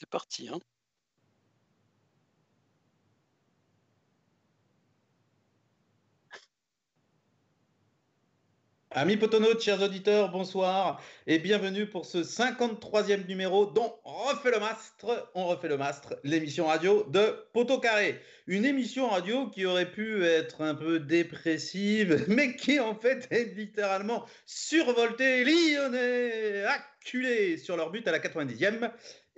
C'est parti. Hein. Amis potonautes, chers auditeurs, bonsoir et bienvenue pour ce 53e numéro dont on refait le mastre, on refait le mastre, l'émission radio de Poteau Carré. Une émission radio qui aurait pu être un peu dépressive, mais qui en fait est littéralement survoltée, lyonnais, acculé sur leur but à la 90e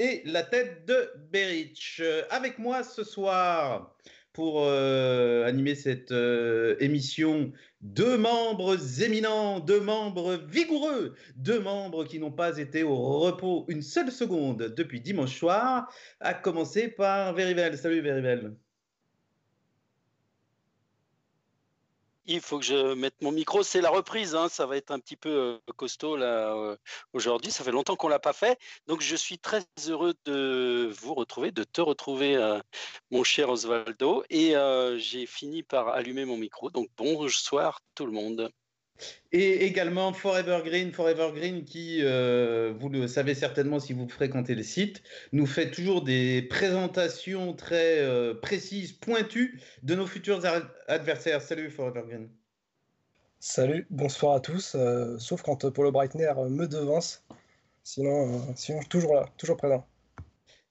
et la tête de Berich. Avec moi ce soir, pour euh, animer cette euh, émission. Deux membres éminents, deux membres vigoureux, deux membres qui n'ont pas été au repos une seule seconde depuis dimanche soir, à commencer par Verivel. Salut Verivel. Il faut que je mette mon micro. C'est la reprise, hein. ça va être un petit peu euh, costaud euh, aujourd'hui. Ça fait longtemps qu'on l'a pas fait, donc je suis très heureux de vous retrouver, de te retrouver, euh, mon cher Osvaldo. Et j'ai fini par allumer mon micro. Donc bonsoir tout le monde. Et également Forever Green, Forever Green qui, euh, vous le savez certainement si vous fréquentez le site, nous fait toujours des présentations très euh, précises, pointues de nos futurs adversaires. Salut Forever Green. Salut, bonsoir à tous, euh, sauf quand Paulo Breitner me devance. Sinon, sinon toujours là, toujours présent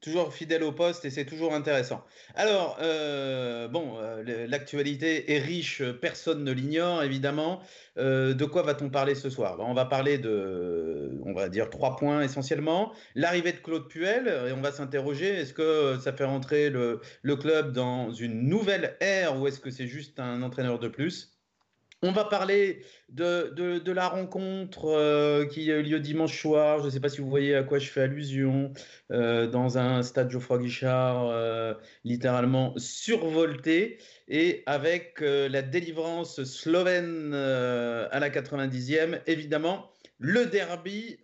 toujours fidèle au poste et c'est toujours intéressant. Alors, euh, bon, euh, l'actualité est riche, personne ne l'ignore, évidemment. Euh, de quoi va-t-on parler ce soir? Ben, On va parler de, on va dire, trois points essentiellement. L'arrivée de Claude Puel, et on va s'interroger, est-ce que ça fait rentrer le club dans une nouvelle ère ou est-ce que c'est juste un entraîneur de plus? On va parler de, la rencontre euh, qui a eu lieu dimanche soir. Je ne sais pas si vous voyez à quoi je fais allusion. Euh, dans un stade Geoffroy Guichard, euh, littéralement survolté. Et avec la délivrance slovène à la 90e, évidemment, le derby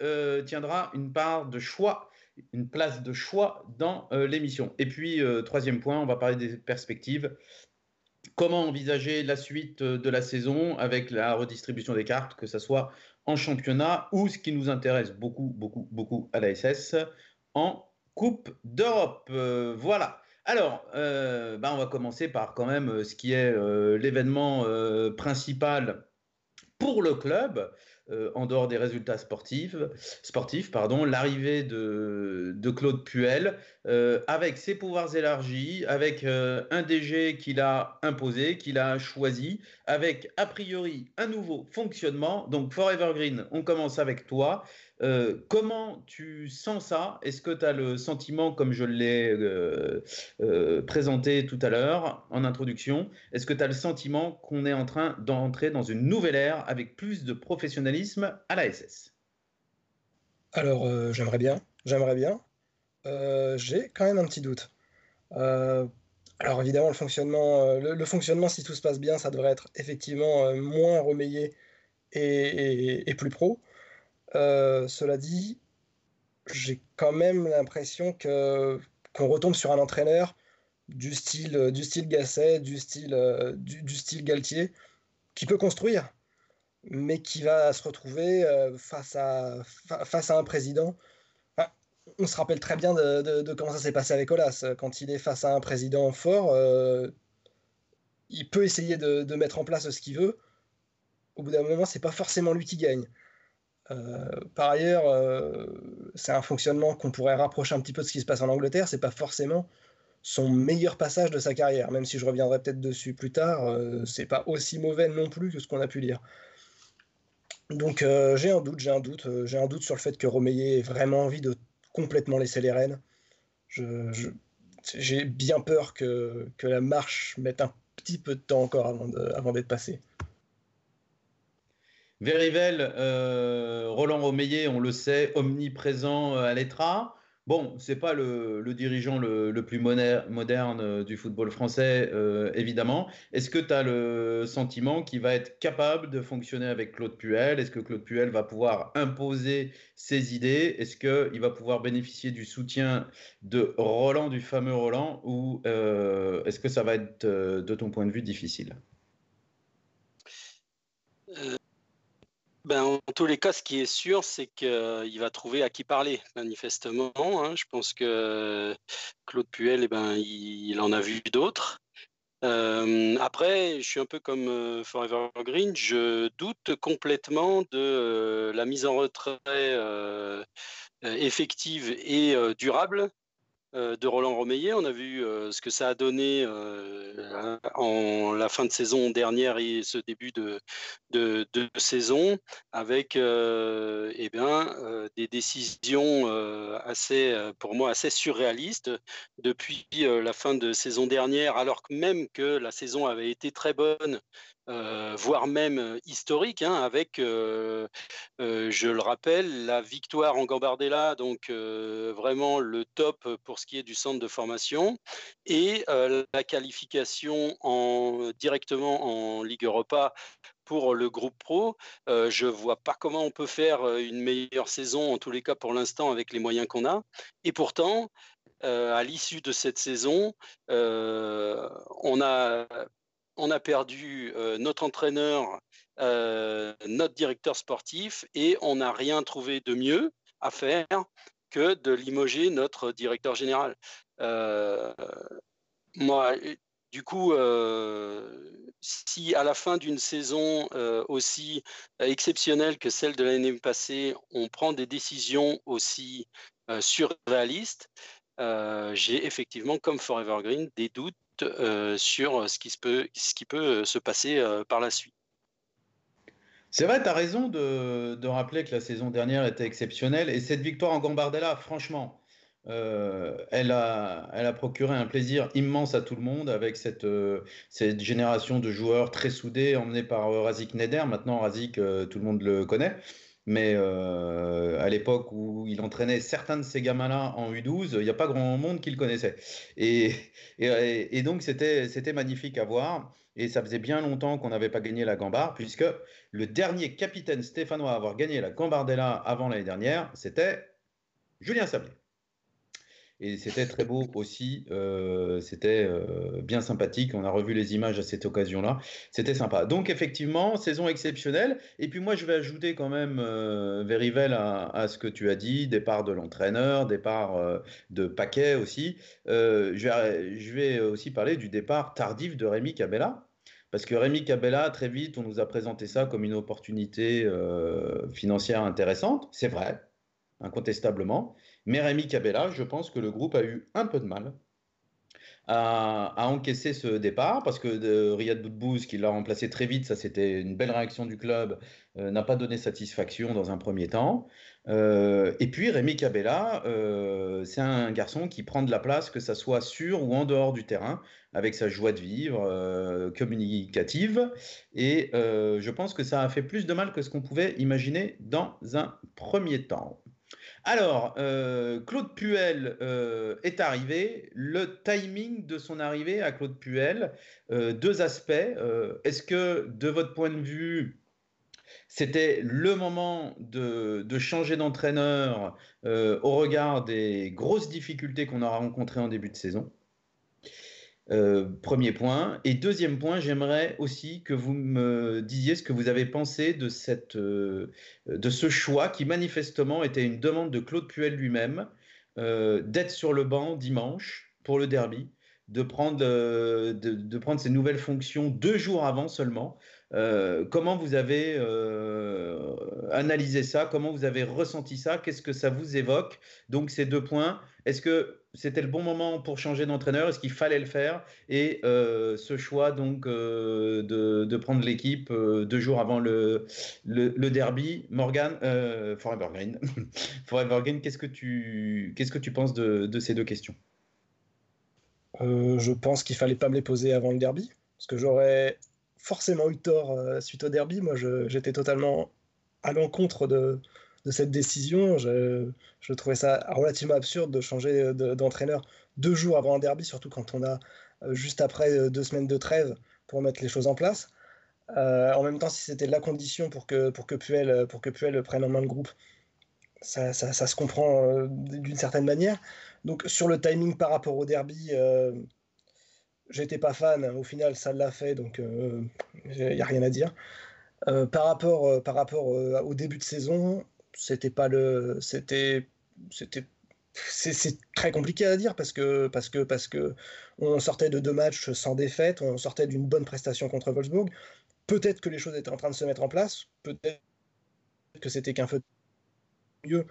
tiendra une part de choix une place de choix dans l'émission. Et puis, troisième point, on va parler des perspectives comment envisager la suite euh, de la saison avec la redistribution des cartes, que ce soit en championnat ou ce qui nous intéresse beaucoup, beaucoup, beaucoup à la SS, en Coupe d'Europe. Euh, voilà. Alors, euh, bah, on va commencer par quand même ce qui est l'événement principal pour le club, euh, en dehors des résultats sportifs, l'arrivée de, de, Claude Puel, euh, avec ses pouvoirs élargis, avec euh, un DG qu'il a imposé, qu'il a choisi, avec a priori un nouveau fonctionnement. Donc Forever Green, on commence avec toi. Euh, comment tu sens ça? Est-ce que tu as le sentiment, comme je l'ai euh, euh, présenté tout à l'heure en introduction, est-ce que tu as le sentiment qu'on est en train d'entrer dans une nouvelle ère avec plus de professionnalisme à la SS Alors, j'aimerais bien, j'aimerais bien. J'ai quand même un petit doute. alors évidemment, le fonctionnement, le, fonctionnement, si tout se passe bien, ça devrait être effectivement moins remeillé et plus pro. Euh, cela dit, j'ai quand même l'impression que qu'on retombe sur un entraîneur du style du style Gasset, du style euh, du, style Galtier, qui peut construire, mais qui va se retrouver euh, face à face à un président. on se rappelle très bien de, comment ça s'est passé avec Olas. Quand il est face à un président fort, il peut essayer de, de, mettre en place ce qu'il veut. Au bout d'un moment, c'est pas forcément lui qui gagne. Euh, par ailleurs, euh, c'est un fonctionnement qu'on pourrait rapprocher un petit peu de ce qui se passe en Angleterre. C'est pas forcément son meilleur passage de sa carrière, même si je reviendrai peut-être dessus plus tard. Euh, c'est pas aussi mauvais non plus que ce qu'on a pu lire. Donc j'ai un doute, j'ai un doute, j'ai un doute sur le fait que Romeyer ait vraiment envie de complètement laisser les rênes. j'ai bien peur que, que, la marche mette un petit peu de temps encore avant d'être passée. Verivel, euh, Roland Romeyer, on le sait, omniprésent euh, à l'ETRA. Bon, c'est pas le, dirigeant le, plus moderne euh, du football français, évidemment. Est-ce que tu as le sentiment qu'il va être capable de fonctionner avec Claude Puel? Est-ce que Claude Puel va pouvoir imposer ses idées? Est-ce qu'il va pouvoir bénéficier du soutien de Roland, du fameux Roland Ou est-ce que ça va être, de ton point de vue, difficile? Ben, en tous les cas, ce qui est sûr, c'est qu'il va trouver à qui parler, manifestement. Hein. Je pense que Claude Puel, eh ben, il, en a vu d'autres. Euh, après, je suis un peu comme euh, Forever Green, je doute complètement de euh, la mise en retrait effective et durable euh, de Roland Romeillet. On a vu euh, ce que ça a donné euh, en la fin de saison dernière et ce début de, de, saison avec eh bien, des décisions assez, pour moi assez surréalistes depuis la fin de saison dernière, alors que même que la saison avait été très bonne euh, voire même euh, historique, hein, avec, euh, je le rappelle, la victoire en Gambardella, donc vraiment le top pour ce qui est du centre de formation, et la qualification en, directement en Ligue Europa pour le groupe pro. je ne vois pas comment on peut faire une meilleure saison, en tous les cas pour l'instant, avec les moyens qu'on a. Et pourtant, à l'issue de cette saison, on a on a perdu euh, notre entraîneur, euh, notre directeur sportif, et on n'a rien trouvé de mieux à faire que de limoger notre directeur général. Euh, moi, du coup, si à la fin d'une saison aussi exceptionnelle que celle de l'année passée, on prend des décisions aussi surréalistes, j'ai effectivement, comme Forever Green, des doutes euh, sur ce qui, se peut, ce qui peut euh, se passer euh, par la suite. C'est vrai, tu as raison de, rappeler que la saison dernière était exceptionnelle. Et cette victoire en Gambardella, franchement, elle, a, procuré un plaisir immense à tout le monde avec cette, cette génération de joueurs très soudés emmenés par Razik Neder. Maintenant, Razik, tout le monde le connaît. Mais euh, à l'époque où il entraînait certains de ces gamins-là en U12, il n'y a pas grand monde qui le connaissait. Et, et, donc, c'était magnifique à voir. Et ça faisait bien longtemps qu'on n'avait pas gagné la Gambard, puisque le dernier capitaine stéphanois à avoir gagné la Gambardella avant l'année dernière, c'était Julien Sablé. Et c'était très beau aussi. Euh, c'était euh, bien sympathique. On a revu les images à cette occasion-là. C'était sympa. Donc, effectivement, saison exceptionnelle. Et puis, moi, je vais ajouter quand même, euh, Verivel, à, ce que tu as dit départ de l'entraîneur, départ euh, de Paquet aussi. Je vais, je, vais, aussi parler du départ tardif de Rémi Cabella. Parce que Rémi Cabella, très vite, on nous a présenté ça comme une opportunité financière intéressante. C'est vrai, incontestablement. Mais Rémi Cabella, je pense que le groupe a eu un peu de mal à, encaisser ce départ parce que de Riyad Boudbouz, qui l'a remplacé très vite, ça c'était une belle réaction du club, euh, n'a pas donné satisfaction dans un premier temps. Euh, et puis Rémi Cabella, euh, c'est un garçon qui prend de la place, que ça soit sur ou en dehors du terrain, avec sa joie de vivre communicative. Et je pense que ça a fait plus de mal que ce qu'on pouvait imaginer dans un premier temps. Alors, euh, Claude Puel euh, est arrivé. Le timing de son arrivée à Claude Puel, euh, deux aspects. Est-ce que, de votre point de vue, c'était le moment de, de changer d'entraîneur au regard des grosses difficultés qu'on aura rencontrées en début de saison? Euh, premier point. Et deuxième point, j'aimerais aussi que vous me disiez ce que vous avez pensé de, cette, euh, de ce choix qui manifestement était une demande de Claude Puel lui-même euh, d'être sur le banc dimanche pour le derby, de prendre, de, de, prendre ses nouvelles fonctions deux jours avant seulement. Comment vous avez analysé ça? Comment vous avez ressenti ça? Qu'est-ce que ça vous évoque? Donc ces deux points. Est-ce que c'était le bon moment pour changer d'entraîneur? Est-ce qu'il fallait le faire? Et euh, ce choix donc euh, de, prendre l'équipe euh, deux jours avant le, derby, Morgan, Forever Green, Forever Green, qu'est-ce que tu qu'est-ce que tu penses de, ces deux questions? Je pense qu'il fallait pas me les poser avant le derby, parce que j'aurais forcément eu tort suite au derby. Moi, j'étais totalement à l'encontre de, cette décision. Je, trouvais ça relativement absurde de changer d'entraîneur deux jours avant un derby, surtout quand on a euh, juste après euh, deux semaines de trêve pour mettre les choses en place. Euh, en même temps, si c'était la condition pour que, pour, que Puel, pour que Puel prenne en main le groupe, ça, se comprend d'une certaine manière. Donc sur le timing par rapport au derby, j'étais pas fan. Au final, ça l'a fait, donc il n'y a rien à dire. par rapport, par rapport au début de saison, c'était pas le, c'était, c'était c'est très compliqué à dire parce que, parce, que, parce que on sortait de deux matchs sans défaite, on sortait d'une bonne prestation contre Wolfsburg. Peut-être que les choses étaient en train de se mettre en place, peut-être que c'était qu'un feu mieux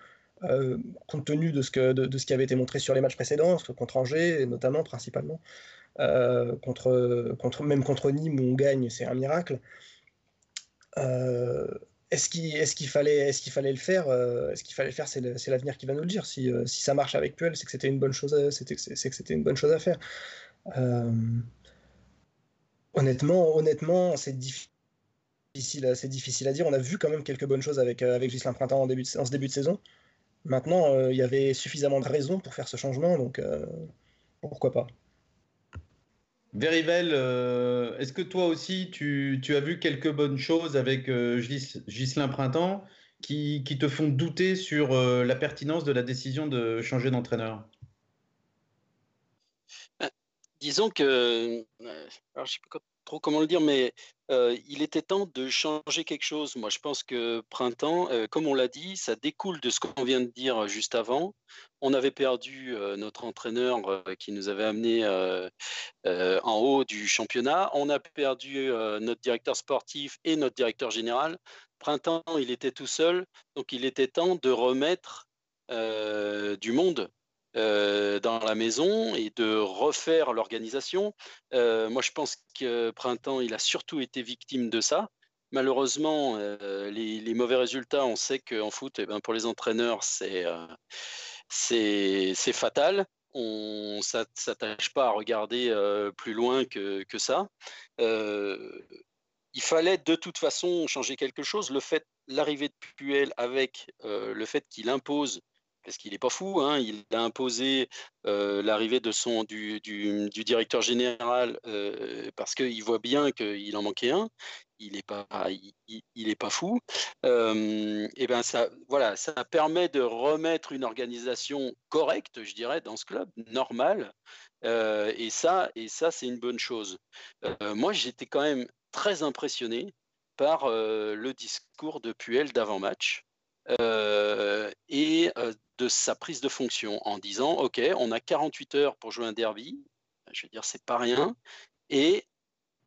euh, compte tenu de ce, que, de, ce qui avait été montré sur les matchs précédents, contre Angers, notamment, principalement, euh, contre, contre, même contre Nîmes où on gagne, c'est un miracle. Euh, est-ce qu'il est qu'il fallait, est qu'il fallait le faire Est-ce qu'il fallait faire C'est l'avenir qui va nous le dire. Si, si ça marche avec Puel, c'est que c'était une bonne chose. C'est que c'était une bonne chose à faire. honnêtement, honnêtement, c'est difficile. C'est difficile à dire. On a vu quand même quelques bonnes choses avec, avec Gislain Printemps en, début en ce début de saison. Maintenant, euh, il y avait suffisamment de raisons pour faire ce changement, donc euh, pourquoi pas. Verivel, euh, est-ce que toi aussi tu, as vu quelques bonnes choses avec Ghislain Printemps qui, te font douter sur la pertinence de la décision de changer d'entraîneur? Disons que, alors je sais pas trop comment le dire, mais il était temps de changer quelque chose. Moi, je pense que printemps, comme on l'a dit, ça découle de ce qu'on vient de dire juste avant. On avait perdu notre entraîneur qui nous avait amené en haut du championnat. On a perdu notre directeur sportif et notre directeur général. Printemps, il était tout seul, donc il était temps de remettre du monde euh, dans la maison et de refaire l'organisation. Euh, moi, je pense que Printemps, il a surtout été victime de ça. Malheureusement, euh, les, mauvais résultats, on sait qu'en foot, eh ben, pour les entraîneurs, c'est c'est fatal. On ne s'attache pas à regarder plus loin que, que ça. il fallait de toute façon changer quelque chose. Le fait, l'arrivée de Puel avec le fait qu'il impose parce qu'il n'est pas fou, hein, il a imposé euh, l'arrivée de son du, directeur général euh, parce qu'il voit bien qu'il en manquait un. Il n'est pas, il, pas fou. Euh, et ben ça, voilà, ça permet de remettre une organisation correcte, je dirais, dans ce club normal. et ça, et ça, c'est une bonne chose. moi, j'étais quand même très impressionné par le discours de Puel d'avant-match. et de sa prise de fonction en disant OK, on a 48 heures pour jouer un derby. Je veux dire, c'est pas rien. Et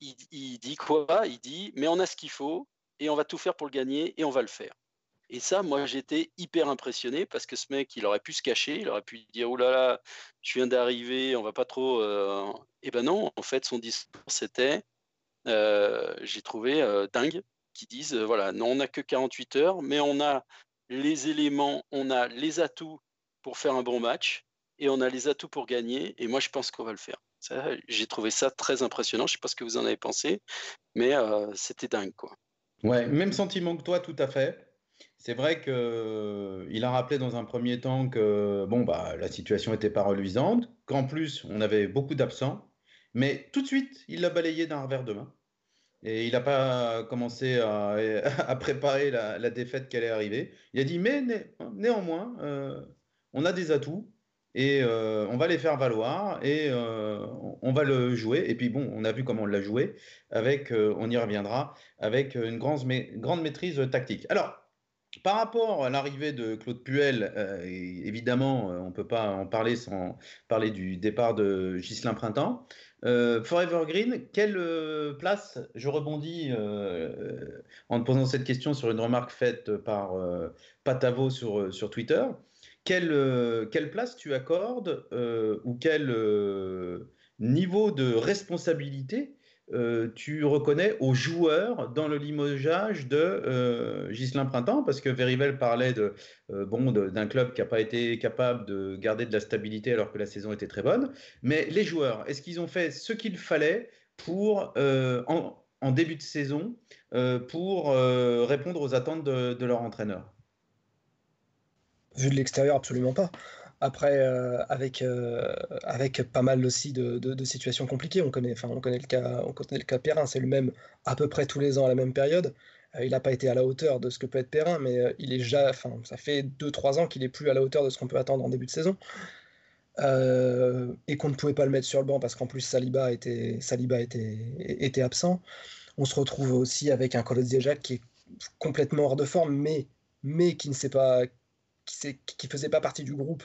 il, dit quoi? Il dit mais on a ce qu'il faut et on va tout faire pour le gagner et on va le faire. Et ça, moi, j'étais hyper impressionné parce que ce mec, il aurait pu se cacher, il aurait pu dire oh je viens d'arriver, on va pas trop. Euh... Eh ben non, en fait, son discours c'était, euh, j'ai trouvé euh, dingue, qui disent voilà, non, on n'a que 48 heures, mais on a les éléments, on a les atouts pour faire un bon match et on a les atouts pour gagner. Et moi, je pense qu'on va le faire. J'ai trouvé ça très impressionnant. Je ne sais pas ce que vous en avez pensé, mais euh, c'était dingue. Quoi. Ouais, même sentiment que toi, tout à fait. C'est vrai qu'il euh, a rappelé dans un premier temps que bon, bah, la situation n'était pas reluisante, qu'en plus, on avait beaucoup d'absents, mais tout de suite, il l'a balayé d'un revers de main. Et il n'a pas commencé à, préparer la, défaite qui allait arriver. Il a dit, mais néanmoins, euh, on a des atouts et euh, on va les faire valoir et euh, on va le jouer. Et puis bon, on a vu comment on l'a joué, avec, on y reviendra, avec une grande, maîtrise tactique. Alors, par rapport à l'arrivée de Claude Puel, évidemment, on ne peut pas en parler sans parler du départ de Ghislain Printemps. Euh, Forever Green, quelle euh, place, je rebondis euh, en te posant cette question sur une remarque faite par Patavo sur, sur Twitter, quelle, quelle place tu accordes ou quel niveau de responsabilité euh, tu reconnais aux joueurs dans le limogeage de euh, Ghislain Printemps Parce que Verivel parlait de, euh, bon, d'un club qui n'a pas été capable de garder de la stabilité alors que la saison était très bonne. Mais les joueurs, est-ce qu'ils ont fait ce qu'il fallait pour, en, début de saison pour répondre aux attentes de leur entraîneur? Vu de l'extérieur, absolument pas. Après, euh, avec, euh, avec pas mal aussi de, de, situations compliquées, on connaît, on connaît le cas, on connaît le cas Perrin, c'est le même à peu près tous les ans à la même période. Euh, il n'a pas été à la hauteur de ce que peut être Perrin, mais il est déjà, ça fait 2-3 ans qu'il est plus à la hauteur de ce qu'on peut attendre en début de saison. et qu'on ne pouvait pas le mettre sur le banc parce qu'en plus Saliba était, Saliba était, était absent. On se retrouve aussi avec un Colo Jacques qui est complètement hors de forme, mais, mais qui ne sait pas, qui, qui faisait pas partie du groupe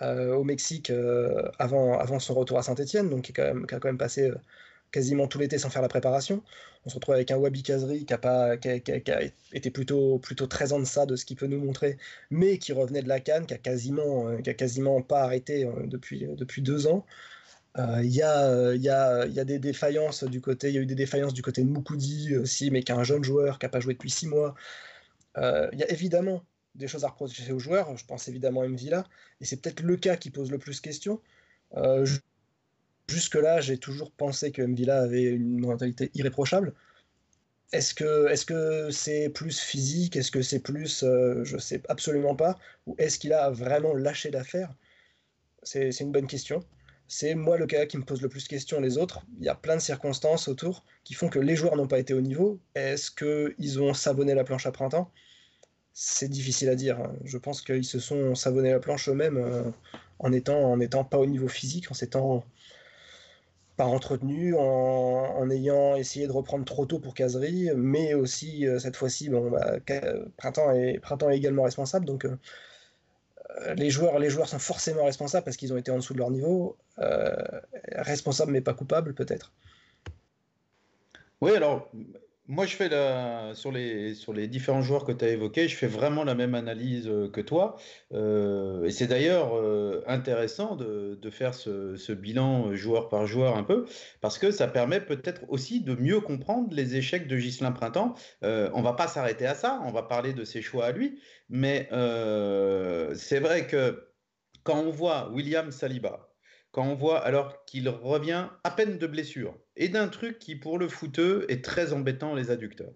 au Mexique avant, avant son retour à Saint-Etienne, donc qui, a quand même passé quasiment tout l'été sans faire la préparation. On se retrouve avec un Wabi Kazri qui a, pas, qui a, été plutôt, plutôt très en deçà de ce qu'il peut nous montrer, mais qui revenait de la Cannes, qui a quasiment, euh, qui a quasiment pas arrêté euh, depuis, euh, depuis deux ans. Il y, a, y, a, y, a, des défaillances du côté, il y a eu des défaillances du côté de Moukoudi aussi, mais qui est un jeune joueur qui n'a pas joué depuis six mois. Il y a évidemment des choses à reprocher aux joueurs. Je pense évidemment à Mvila, et c'est peut-être le cas qui pose le plus question. Jusque-là, j'ai toujours pensé que Mvila avait une mentalité irréprochable. Est-ce que est-ce c'est plus physique? Est-ce que c'est plus, euh, je sais absolument pas. Ou est-ce qu'il a vraiment lâché l'affaire? C'est, une bonne question. C'est moi le cas qui me pose le plus de questions. Les autres, il y a plein de circonstances autour qui font que les joueurs n'ont pas été au niveau. Est-ce qu'ils ont savonné la planche à printemps? C'est difficile à dire. Je pense qu'ils se sont savonné la planche eux-mêmes euh, en étant en étant pas au niveau physique, en s'étant pas entretenu, en, ayant essayé de reprendre trop tôt pour Casery, mais aussi euh, cette fois-ci, bon, bah, Printemps, est, Printemps est également responsable, donc euh, les, joueurs, les joueurs sont forcément responsables parce qu'ils ont été en dessous de leur niveau, responsables mais pas coupables peut-être. Oui, alors moi, je fais la, sur, les, sur les différents joueurs que tu as évoqués, je fais vraiment la même analyse euh, que toi. Euh, et c'est d'ailleurs euh, intéressant de, de faire ce, ce, bilan joueur par joueur un peu, parce que ça permet peut-être aussi de mieux comprendre les échecs de Ghislain Printemps. on va pas s'arrêter à ça, on va parler de ses choix à lui, mais c'est vrai que quand on voit William Saliba, quand on voit alors qu'il revient à peine de blessure et d'un truc qui pour le footeux est très embêtant les adducteurs.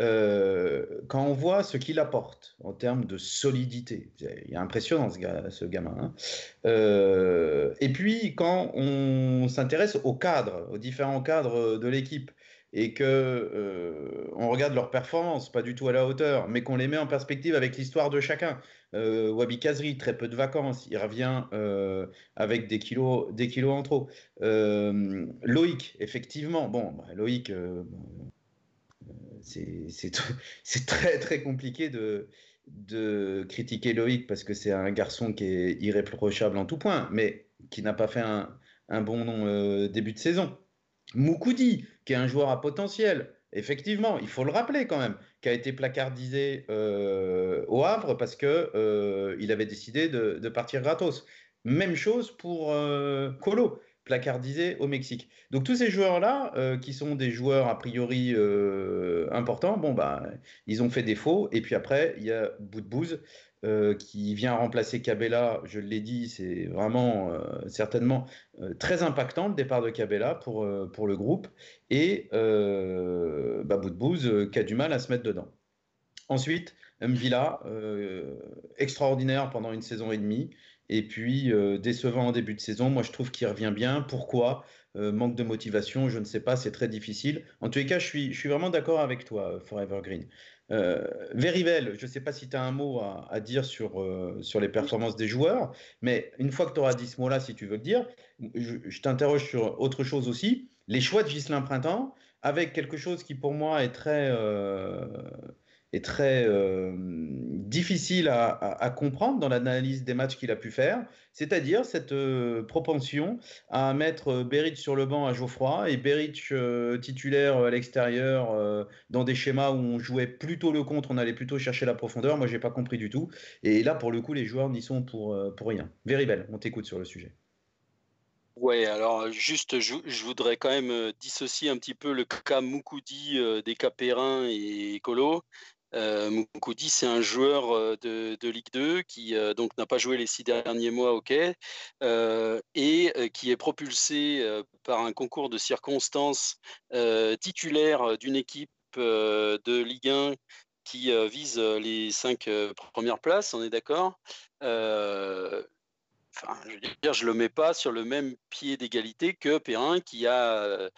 Euh, quand on voit ce qu'il apporte en termes de solidité, il est impressionnant ce, gamin. Hein. Euh, et puis quand on s'intéresse aux cadres, aux différents cadres de l'équipe, et que euh, on regarde leurs performances, pas du tout à la hauteur, mais qu'on les met en perspective avec l'histoire de chacun. Euh, Wabi Kazri, très peu de vacances, il revient euh, avec des kilos, des kilos en trop. Loïc, effectivement, bon, bah, Loïc, c'est très très compliqué de, critiquer Loïc parce que c'est un garçon qui est irréprochable en tout point, mais qui n'a pas fait un bon début de saison. Moukoudi, qui est un joueur à potentiel, effectivement, il faut le rappeler quand même, qui a été placardisé euh, au Havre parce qu'il euh, avait décidé de, partir gratos. Même chose pour euh, Colo, placardisé au Mexique. Donc tous ces joueurs-là, qui sont des joueurs a priori importants, bon bah ils ont fait défaut. Et puis après, il y a Boudbouz euh, qui vient remplacer Cabella, je l'ai dit, c'est vraiment euh, certainement euh, très impactant le départ de Cabella pour, pour le groupe, et bah, Boudbouz qui a du mal à se mettre dedans. Ensuite, Mvila, extraordinaire pendant une saison et demie, et puis décevant en début de saison. Moi, je trouve qu'il revient bien. Pourquoi? Manque de motivation, je ne sais pas, c'est très difficile. En tous les cas, je suis, je suis vraiment d'accord avec toi, Forever Green. Euh, je ne sais pas si tu as un mot à, dire sur, euh, sur les performances des joueurs, mais une fois que tu auras dit ce mot-là, si tu veux le dire, je, t'interroge sur autre chose aussi. Les choix de Gislain Printemps, avec quelque chose qui pour moi est très, euh, est très euh, difficile à, comprendre dans l'analyse des matchs qu'il a pu faire, c'est-à-dire cette euh, propension à mettre Beric sur le banc à Geoffroy et Beric euh, titulaire à l'extérieur dans des schémas où on jouait plutôt le contre, on allait plutôt chercher la profondeur. Moi, j'ai pas compris du tout. Et là, pour le coup, les joueurs n'y sont pour, pour rien. Very belle, on t'écoute sur le sujet. Ouais, alors juste, je, voudrais quand même dissocier un petit peu le cas Moukoudi des cas et Colo. Euh, Moukoudi, c'est un joueur euh, de, Ligue 2 qui euh, donc n'a pas joué les six derniers mois au quai et qui est propulsé par un concours de circonstances titulaire d'une équipe de Ligue 1 qui vise les cinq premières places, on est d'accord je veux dire, je le mets pas sur le même pied d'égalité que Perrin qui a euh,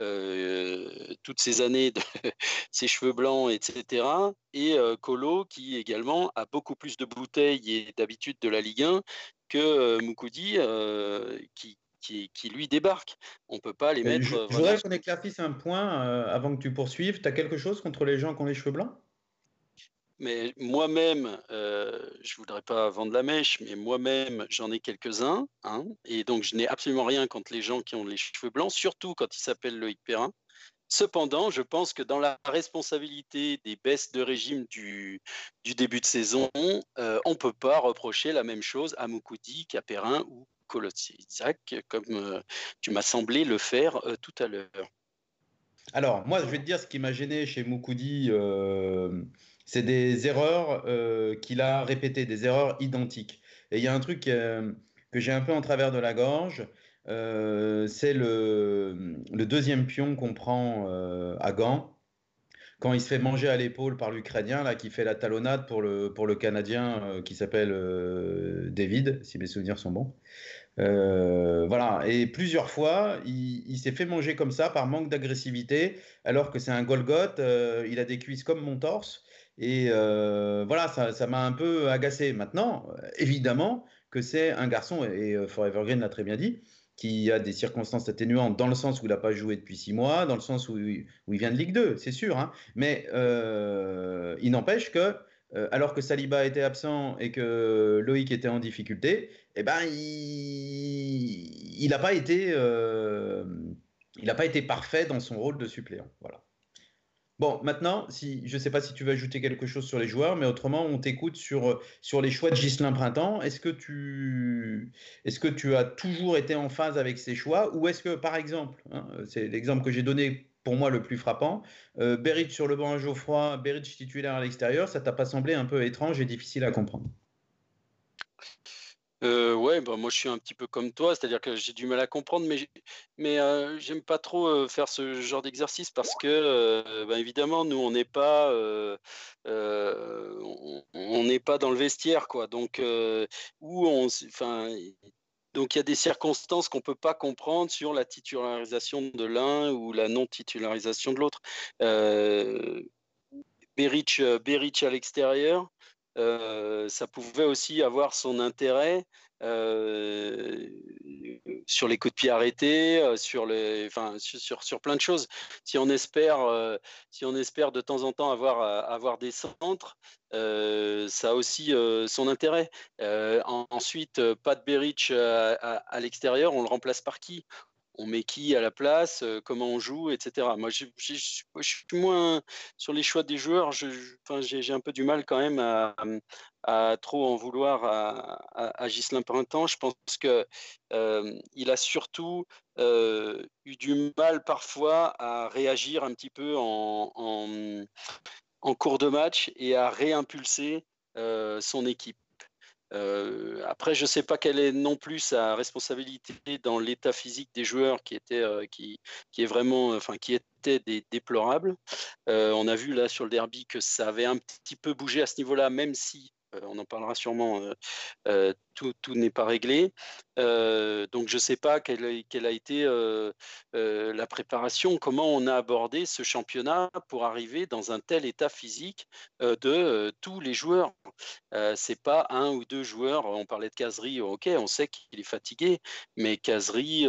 euh, toutes ces années de ses cheveux blancs, etc. Et euh, Colo qui également a beaucoup plus de bouteilles et d'habitude de la Ligue 1 que Moukoudi qui, qui, qui, lui débarquent. On peut pas les mettre. Je voudrais qu'on éclaircisse un point avant que tu poursuives. Tu as quelque chose contre les gens qui ont les cheveux blancs? Mais moi-même, euh, je voudrais pas vendre la mèche, mais moi-même, j'en ai quelques-uns, hein, et donc je n'ai absolument rien contre les gens qui ont les cheveux blancs, surtout quand ils s'appellent Loïc Perrin. Cependant, je pense que dans la responsabilité des baisses de régime du, début de saison, euh, on ne peut pas reprocher la même chose à Moukoudi qu'à Perrin ou Kolodziak, comme euh, tu m'as semblé le faire euh, tout à l'heure. Alors, moi, je vais te dire ce qui m'a gêné chez Moukoudi c'est des erreurs euh, qu'il a répétées, des erreurs identiques. Et il y a un truc euh, que j'ai un peu en travers de la gorge, euh, c'est le, deuxième pion qu'on prend à Gand, quand il se fait manger à l'épaule par l'Ukrainien, là, qui fait la talonnade pour le, pour le Canadien qui s'appelle David, si mes souvenirs sont bons. voilà, et plusieurs fois, il, s'est fait manger comme ça par manque d'agressivité, alors que c'est un Golgoth, il a des cuisses comme mon torse, et euh, voilà, ça m'a un peu agacé. Maintenant, évidemment que c'est un garçon, et euh, Forever Green l'a très bien dit, qui a des circonstances atténuantes dans le sens où il n'a pas joué depuis six mois, dans le sens où, il vient de Ligue 2, c'est sûr. Hein. Mais euh, il n'empêche que, alors que Saliba était absent et que Loïc était en difficulté, eh ben, il n'a pas été, pas été parfait dans son rôle de suppléant. Voilà. Bon, maintenant, si, je ne sais pas si tu veux ajouter quelque chose sur les joueurs, mais autrement, on t'écoute sur, les choix de Gislain Printemps. Est-ce que, tu, est que tu as toujours été en phase avec ces choix Ou est-ce que, par exemple, hein, c'est l'exemple que j'ai donné pour moi le plus frappant, euh, sur le banc à Geoffroy, Berich titulaire à l'extérieur, ça t'a pas semblé un peu étrange et difficile à comprendre? Euh, ouais, bah, moi je suis un petit peu comme toi, c'est-à-dire que j'ai du mal à comprendre, mais, mais euh, j'aime pas trop euh, faire ce genre d'exercice parce que, euh, bah, évidemment, nous on n'est pas, on n'est pas dans le vestiaire, quoi. Donc, où on, enfin, donc il y a des circonstances qu'on peut pas comprendre sur la titularisation de l'un ou la non titularisation de l'autre. Beric, Beric à l'extérieur. Euh, ça pouvait aussi avoir son intérêt euh, sur les coups de pied arrêtés, euh, sur, les, enfin, sur, sur, plein de choses. Si on espère, si on espère de temps en temps avoir, avoir des centres, ça a aussi son intérêt. ensuite, pas de Beric à, à l'extérieur, on le remplace par qui? On met qui à la place, euh, comment on joue, etc. Moi, je, suis moins sur les choix des joueurs. J'ai un peu du mal quand même à, trop en vouloir à, à, Ghislain Printemps. Je pense qu'il euh, a surtout euh, eu du mal parfois à réagir un petit peu en, en, cours de match et à réimpulser son équipe. Euh, après, je ne sais pas quelle est non plus sa responsabilité dans l'état physique des joueurs qui était, euh, qui, qui, est vraiment, enfin, qui était déplorable. Euh, on a vu là sur le derby que ça avait un petit peu bougé à ce niveau-là, même si euh, on en parlera sûrement, euh, euh, tout, n'est pas réglé. donc je ne sais pas quelle, a été la préparation, comment on a abordé ce championnat pour arriver dans un tel état physique de tous les joueurs. c'est pas un ou deux joueurs, on parlait de Casery, ok, on sait qu'il est fatigué, mais Casery,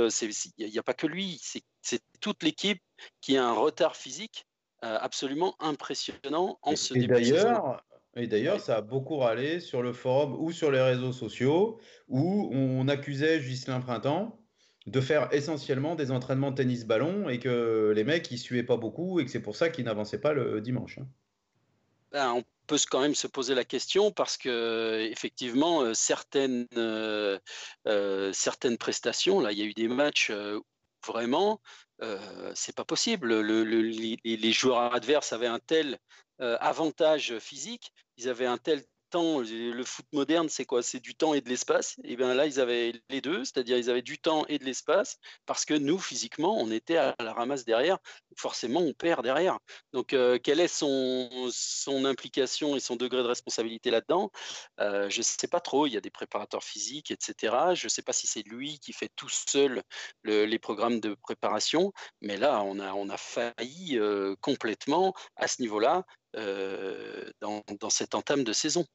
il n'y a, pas que lui, c'est toute l'équipe qui a un retard physique absolument impressionnant en ce début de saison. Et d'ailleurs, ça a beaucoup râlé sur le forum ou sur les réseaux sociaux où on accusait Ghislain Printemps de faire essentiellement des entraînements tennis-ballon et que les mecs, ils suaient pas beaucoup et que c'est pour ça qu'ils n'avançaient pas le dimanche. Hein. Ben, on peut quand même se poser la question parce que effectivement, euh, certaines, euh, euh, certaines prestations, là, il y a eu des matchs vraiment, c'est pas possible. les, joueurs adverses avaient un tel avantage physique ils avaient un tel temps, le foot moderne, c'est quoi? C'est du temps et de l'espace? Et bien là, ils avaient les deux, c'est-à-dire ils avaient du temps et de l'espace, parce que nous, physiquement, on était à la ramasse derrière. Forcément, on perd derrière. Donc, euh, quelle est son, implication et son degré de responsabilité là-dedans? Euh, Je ne sais pas trop. Il y a des préparateurs physiques, etc. Je ne sais pas si c'est lui qui fait tout seul les programmes de préparation, mais là, on a, on a failli euh, complètement à ce niveau-là euh, dans, cette entame de saison.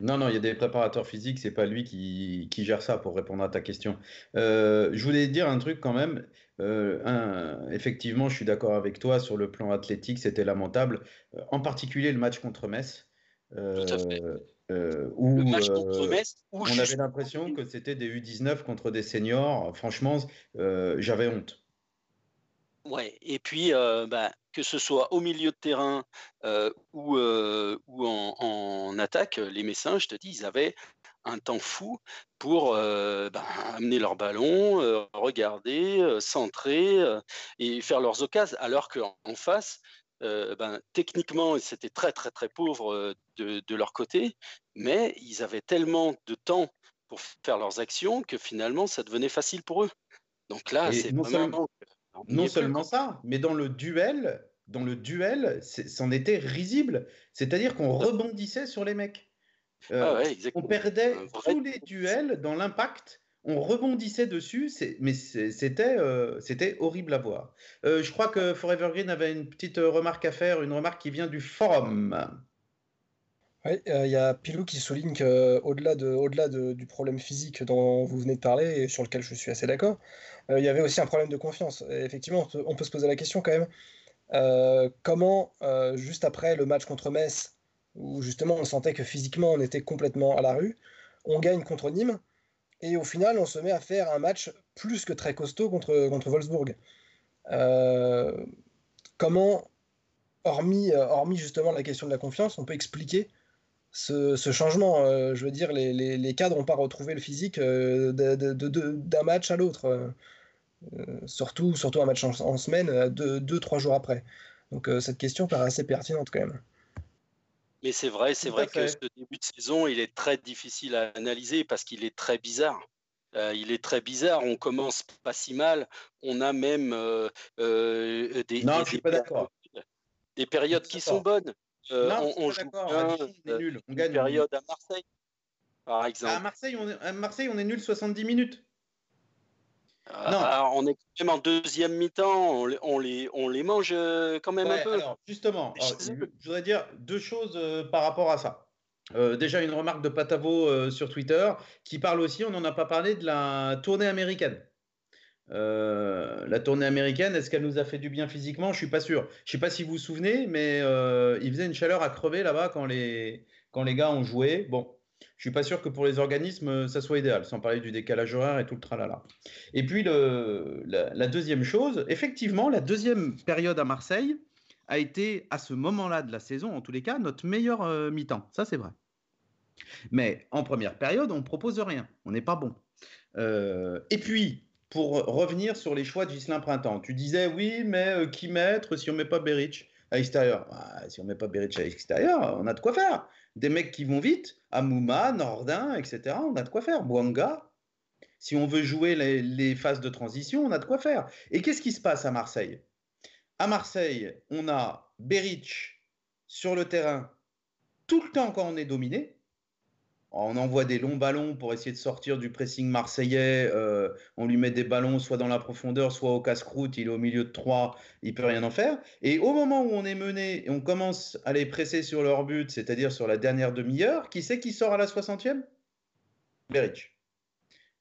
Non, non, il y a des préparateurs physiques, c'est pas lui qui, qui, gère ça pour répondre à ta question. Euh, je voulais dire un truc quand même. Euh, effectivement, je suis d'accord avec toi sur le plan athlétique, c'était lamentable. En particulier le match contre Metz. où, match contre Metz, on avait l'impression que c'était des U19 contre des seniors. Franchement, j'avais honte. Ouais, et puis bah, que ce soit au milieu de terrain ou, ou en, attaque, les Messins, je te dis, ils avaient un temps fou pour bah, amener leur ballon, regarder, centrer et faire leurs occasions, alors qu'en face, ben, techniquement, c'était très très très pauvre de, de, leur côté, mais ils avaient tellement de temps pour faire leurs actions que finalement, ça devenait facile pour eux. Donc là, c'est vraiment non seulement ça, mais dans le duel, dans le duel, c'en était risible. C'est-à-dire qu'on rebondissait sur les mecs. Euh, ah on perdait tous les duels dans l'impact. On rebondissait dessus, mais c'était euh, c'était horrible à voir. Euh, je crois que Forever Green avait une petite remarque à faire, une remarque qui vient du forum. Oui, il y a Pilou qui souligne qu'au-delà de, au -delà de, du problème physique dont vous venez de parler, et sur lequel je suis assez d'accord, euh, il y avait aussi un problème de confiance. effectivement, on peut, se poser la question quand même. Euh, comment, euh, juste après le match contre Metz, où justement on sentait que physiquement on était complètement à la rue, on gagne contre Nîmes, et au final on se met à faire un match plus que très costaud contre, contre Wolfsburg. comment, hormis, hormis justement la question de la confiance, on peut expliquer ce, changement Je veux dire, les, les, cadres n'ont pas retrouvé le physique d'un match à l'autre. Euh, surtout, surtout un match en, semaine, euh, deux, deux, trois jours après. Donc euh, cette question paraît assez pertinente quand même. Mais c'est vrai, c'est vrai que ce début de saison, il est très difficile à analyser parce qu'il est très bizarre. il est très bizarre. On commence pas si mal. On a même des, non, je suis pas d'accord. des périodes qui sont bonnes. Non, on, joue bien, on, est nul. On gagne. période à Marseille, par exemple. À Marseille, on est, à Marseille, on est nul 70 minutes. Ah, on est quand même en deuxième mi-temps, on, les, on les mange euh, quand même un peu. justement, je voudrais dire deux choses euh, par rapport à ça. Euh, déjà, une remarque de Patavo sur Twitter qui parle aussi, on n'en a pas parlé, de la tournée américaine. La tournée américaine, est-ce qu'elle nous a fait du bien physiquement? Je suis pas sûr. Je sais pas si vous vous souvenez, mais il faisait une chaleur à crever là-bas quand les, quand les gars ont joué. Bon, je suis pas sûr que pour les organismes, euh, ça soit idéal, sans parler du décalage horaire et tout le tralala. Et puis, la, deuxième chose, effectivement, la deuxième période à Marseille a été, à ce moment-là de la saison, en tous les cas, notre meilleur euh, mi-temps. Ça, c'est vrai. Mais en première période, on propose rien. On n'est pas bon. Euh, et puis, pour revenir sur les choix de Gislain Printemps, tu disais, oui, mais qui mettre si on met pas Beric à l'extérieur? Bah, Si on met pas Beric à l'extérieur, on a de quoi faire des mecs qui vont vite, Amouma, Nordin, etc. On a de quoi faire. Bouanga, si on veut jouer les, phases de transition, on a de quoi faire. Et qu'est-ce qui se passe à Marseille? À Marseille, on a Beric sur le terrain tout le temps quand on est dominé on envoie des longs ballons pour essayer de sortir du pressing marseillais. Euh, on lui met des ballons soit dans la profondeur, soit au casse-croûte. Il est au milieu de trois, il peut rien en faire. Et au moment où on est mené et on commence à les presser sur leur but, c'est-à-dire sur la dernière demi-heure, qui c'est qui sort à la 60e Beric.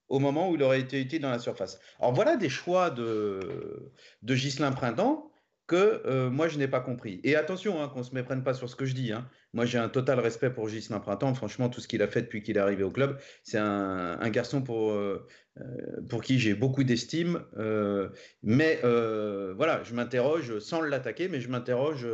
Au moment où il aurait été utile dans la surface. Alors voilà des choix de, de Ghislain Printemps que euh, moi je n'ai pas compris. Et attention, hein, qu'on ne se méprenne pas sur ce que je dis. Hein. Moi j'ai un total respect pour Gislain Printemps. Franchement, tout ce qu'il a fait depuis qu'il est arrivé au club, c'est un, garçon pour, euh, euh, pour qui j'ai beaucoup d'estime. mais voilà, je m'interroge, sans l'attaquer, mais je m'interroge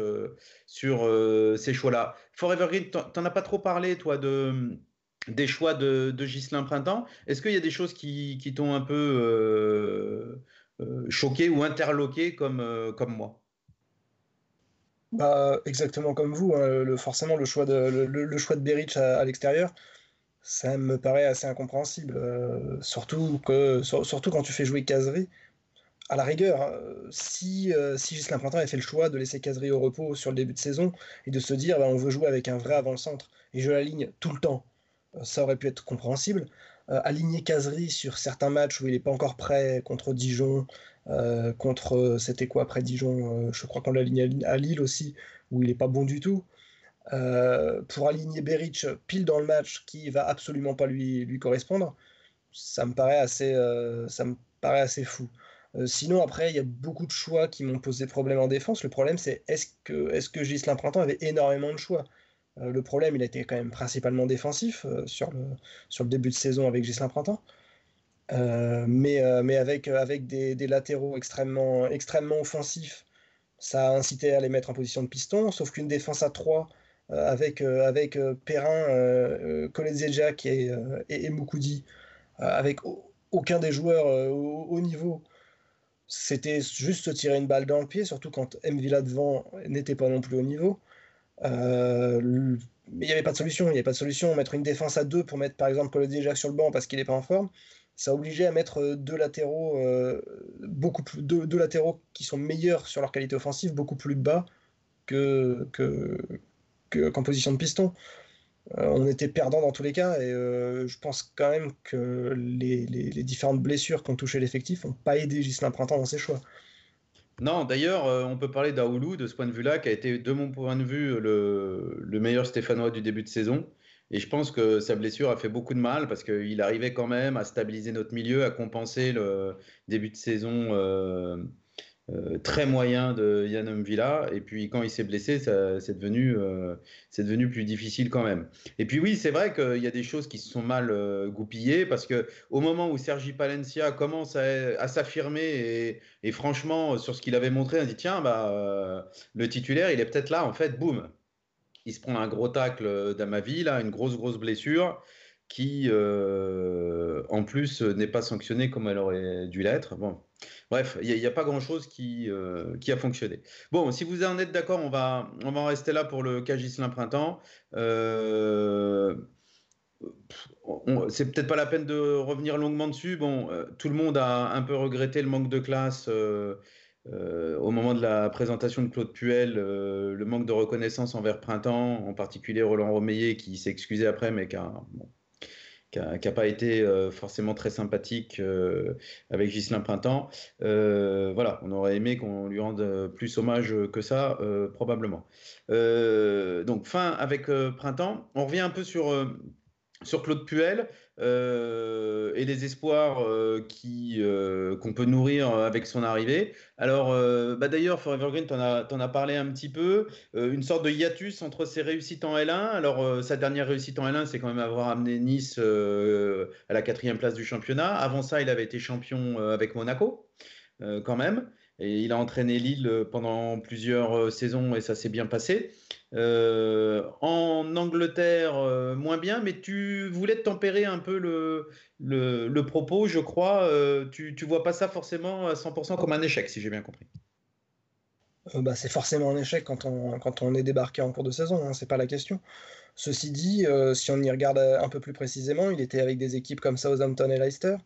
sur ces choix-là. Forever Green, t'en as pas trop parlé, toi, de des choix de, de Printemps? Est-ce qu'il y a des choses qui, qui t'ont un peu choqué ou interloqué comme, comme moi? Bah, exactement comme vous. Hein, le, forcément, le choix de, le, choix de Beric à, l'extérieur, ça me paraît assez incompréhensible. Euh, surtout, quand tu fais jouer Casery. À la rigueur, hein, si, euh, si Gislain Printemps avait fait le choix de laisser Casery au repos sur le début de saison et de se dire bah, on veut jouer avec un vrai avant-centre et je l'aligne tout le temps, euh, ça aurait pu être compréhensible. Aligner Casery sur certains matchs où il n'est pas encore prêt contre Dijon, euh, contre, c'était quoi après Dijon euh, Je crois qu'on l'a à Lille aussi, où il n'est pas bon du tout. pour aligner Beric pile dans le match qui va absolument pas lui, lui correspondre, ça me paraît assez, ça me paraît assez fou. sinon, après, il y a beaucoup de choix qui m'ont posé problème en défense. Le problème, c'est est-ce que, est -ce que Gislain Printemps avait énormément de choix? Le problème, il a été quand même principalement défensif sur, le, sur le début de saison avec Gislain Printemps. Euh, mais, euh, avec, euh, des, latéraux extrêmement, offensifs, ça a incité à les mettre en position de piston, sauf qu'une défense à 3 avec, Perrin, euh, et, et, Moukoudi, avec aucun des joueurs au haut niveau, c'était juste se tirer une balle dans le pied, surtout quand M. Villa devant n'était pas non plus au niveau. Mais il n'y avait pas de solution. Il n'y avait pas de solution. Mettre une défense à 2 pour mettre par exemple Colosé Jack sur le banc parce qu'il n'est pas en forme, ça obligé à mettre euh, deux latéraux, euh, beaucoup plus, deux, latéraux qui sont meilleurs sur leur qualité offensive, beaucoup plus bas que, que, qu'en position de piston. Euh, on était perdant dans tous les cas et je pense quand même que les, les, différentes blessures qui ont touché l'effectif n'ont pas aidé Gislain Printemps dans ses choix. Non, d'ailleurs, on peut parler d'Aoulou de ce point de vue-là, qui a été, de mon point de vue, le, le meilleur Stéphanois du début de saison. Et je pense que sa blessure a fait beaucoup de mal parce qu'il arrivait quand même à stabiliser notre milieu, à compenser le début de saison euh, euh, très moyen de Yann Villa. Et puis quand il s'est blessé, c'est devenu, euh, devenu plus difficile quand même. Et puis oui, c'est vrai qu'il y a des choses qui se sont mal goupillées parce que au moment où Sergi Palencia commence à, s'affirmer et, franchement sur ce qu'il avait montré, on dit tiens, bah, le titulaire, il est peut-être là. En fait, boum, il se prend un gros tacle euh, d'Amavi, là, une grosse, grosse blessure qui, euh, en plus, n'est pas sanctionnée comme elle aurait dû l'être. Bon. Bref, il n'y a, pas grand-chose qui, euh, qui a fonctionné. Bon, si vous en êtes d'accord, on va, en rester là pour le cas Gislain Printemps. c'est peut-être pas la peine de revenir longuement dessus. Bon, tout le monde a un peu regretté le manque de classe euh, au moment de la présentation de Claude Puel, euh, le manque de reconnaissance envers Printemps, en particulier Roland Romeillet qui s'est excusé après, mais qui n'a pas été euh, forcément très sympathique avec Ghislain Printemps. voilà, on aurait aimé qu'on lui rende plus hommage que ça, probablement. donc, fin avec Printemps. On revient un peu sur, sur Claude Puel. Euh, et les espoirs euh, euh, qu'on peut nourrir avec son arrivée. Alors, bah d'ailleurs, Forever Green, tu en, en, as parlé un petit peu, une sorte de hiatus entre ses réussites en L1. Alors, sa dernière réussite en L1, c'est quand même avoir amené Nice à la quatrième place du championnat. Avant ça, il avait été champion avec Monaco, quand même. Et il a entraîné Lille pendant plusieurs saisons et ça s'est bien passé. Euh, en Angleterre, euh, moins bien, mais tu voulais tempérer un peu le, le, propos, je crois. Euh, tu ne vois pas ça forcément à 100% comme un échec, si j'ai bien compris. bah, c'est forcément un échec quand on, quand on est débarqué en cours de saison, hein, c'est pas la question. Ceci dit, si on y regarde un peu plus précisément, il était avec des équipes comme Southampton et Leicester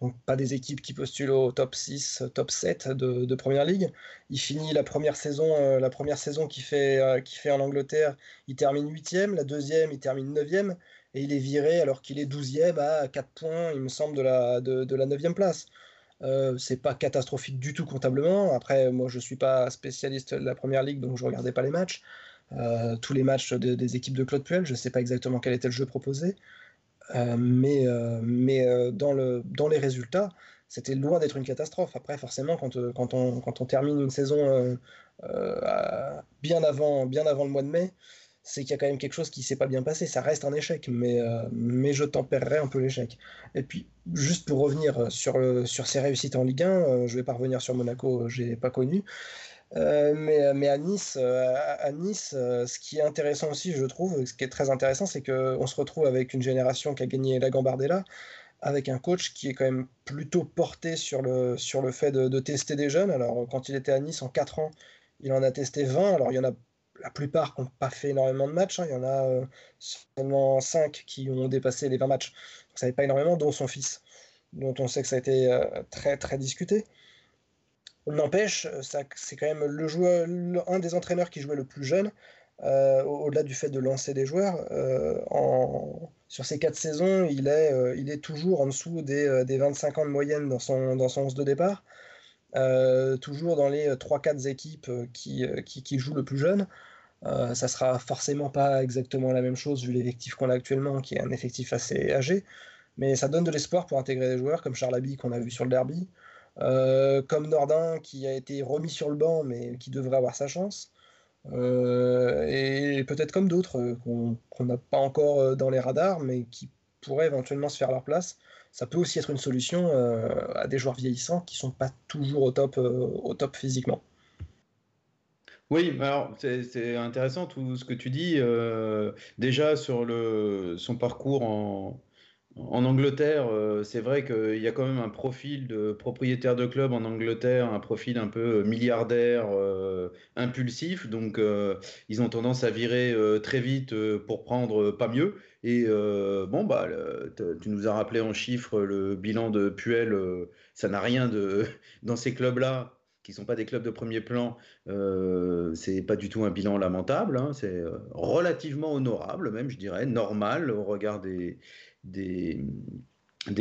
donc pas des équipes qui postulent au top 6, top 7 de, Première Ligue. Il finit la première saison, euh, saison qu'il fait, euh, fait en Angleterre, il termine 8e, la deuxième, il termine 9e, et il est viré alors qu'il est 12e à 4 points, il me semble, de la, de, de la 9e place. Euh, c'est pas catastrophique du tout comptablement. Après, moi, je suis pas spécialiste de la première ligue, donc je regardais pas les matchs. Tous les matchs des équipes de Claude Puel, je sais pas exactement quel était le jeu proposé. Euh, mais euh, mais euh, dans, le, dans les résultats, c'était loin d'être une catastrophe. Après, forcément, quand, quand, on, quand on termine une saison bien, avant, bien avant le mois de mai, c'est qu'il y a quand même quelque chose qui s'est pas bien passé. Ça reste un échec, mais, mais je tempérerai un peu l'échec. Et puis, juste pour revenir sur, sur ses réussites en Ligue 1, je vais pas revenir sur Monaco, j'ai pas connu. Euh, mais, mais, à Nice, euh, à, nice euh, ce qui est intéressant aussi, je trouve, ce qui est très intéressant, c'est qu'on se retrouve avec une génération qui a gagné la Gambardella, avec un coach qui est quand même plutôt porté sur le, sur le fait de, tester des jeunes. Alors, quand il était à Nice en 4 ans, il en a testé 20. Alors, il y en a la plupart qui n'ont pas fait énormément de matchs. Hein. Il y en a seulement 5 qui ont dépassé les 20 matchs. Donc, ça n'est pas énormément, dont son fils, dont on sait que ça a été très, très discuté. N'empêche, c'est quand même le joueur, un des entraîneurs qui jouait le plus jeune, euh, au-delà du fait de lancer des joueurs. Euh, sur ces quatre saisons, il est, euh, toujours en dessous des, des, 25 ans de moyenne dans son, dans son 11 de départ. toujours dans les 3-4 équipes qui, jouent le plus jeune. Ça sera forcément pas exactement la même chose vu l'effectif qu'on a actuellement, qui est un effectif assez âgé, mais ça donne de l'espoir pour intégrer des joueurs comme Charles qu'on a vu sur le derby, euh, comme Nordin qui a été remis sur le banc mais qui devrait avoir sa chance, euh, et peut-être comme d'autres qu'on n'a pas encore dans les radars mais qui pourraient éventuellement se faire leur place. Ça peut aussi être une solution à des joueurs vieillissants qui sont pas toujours au top, au top physiquement. Oui, alors c'est intéressant tout ce que tu dis. Euh, déjà sur le, son parcours en, en Angleterre, euh, c'est vrai qu'il y a quand même un profil de propriétaire de club en Angleterre, un profil un peu milliardaire, euh, impulsif. Donc ils ont tendance à virer très vite pour prendre pas mieux. Et bon, bah, tu nous as rappelé en chiffres le bilan de Puel. ça n'a rien de dans ces clubs-là qui sont pas des clubs de premier plan, euh, c'est pas du tout un bilan lamentable. Hein, c'est euh, relativement honorable, même, je dirais, normal au regard des, des,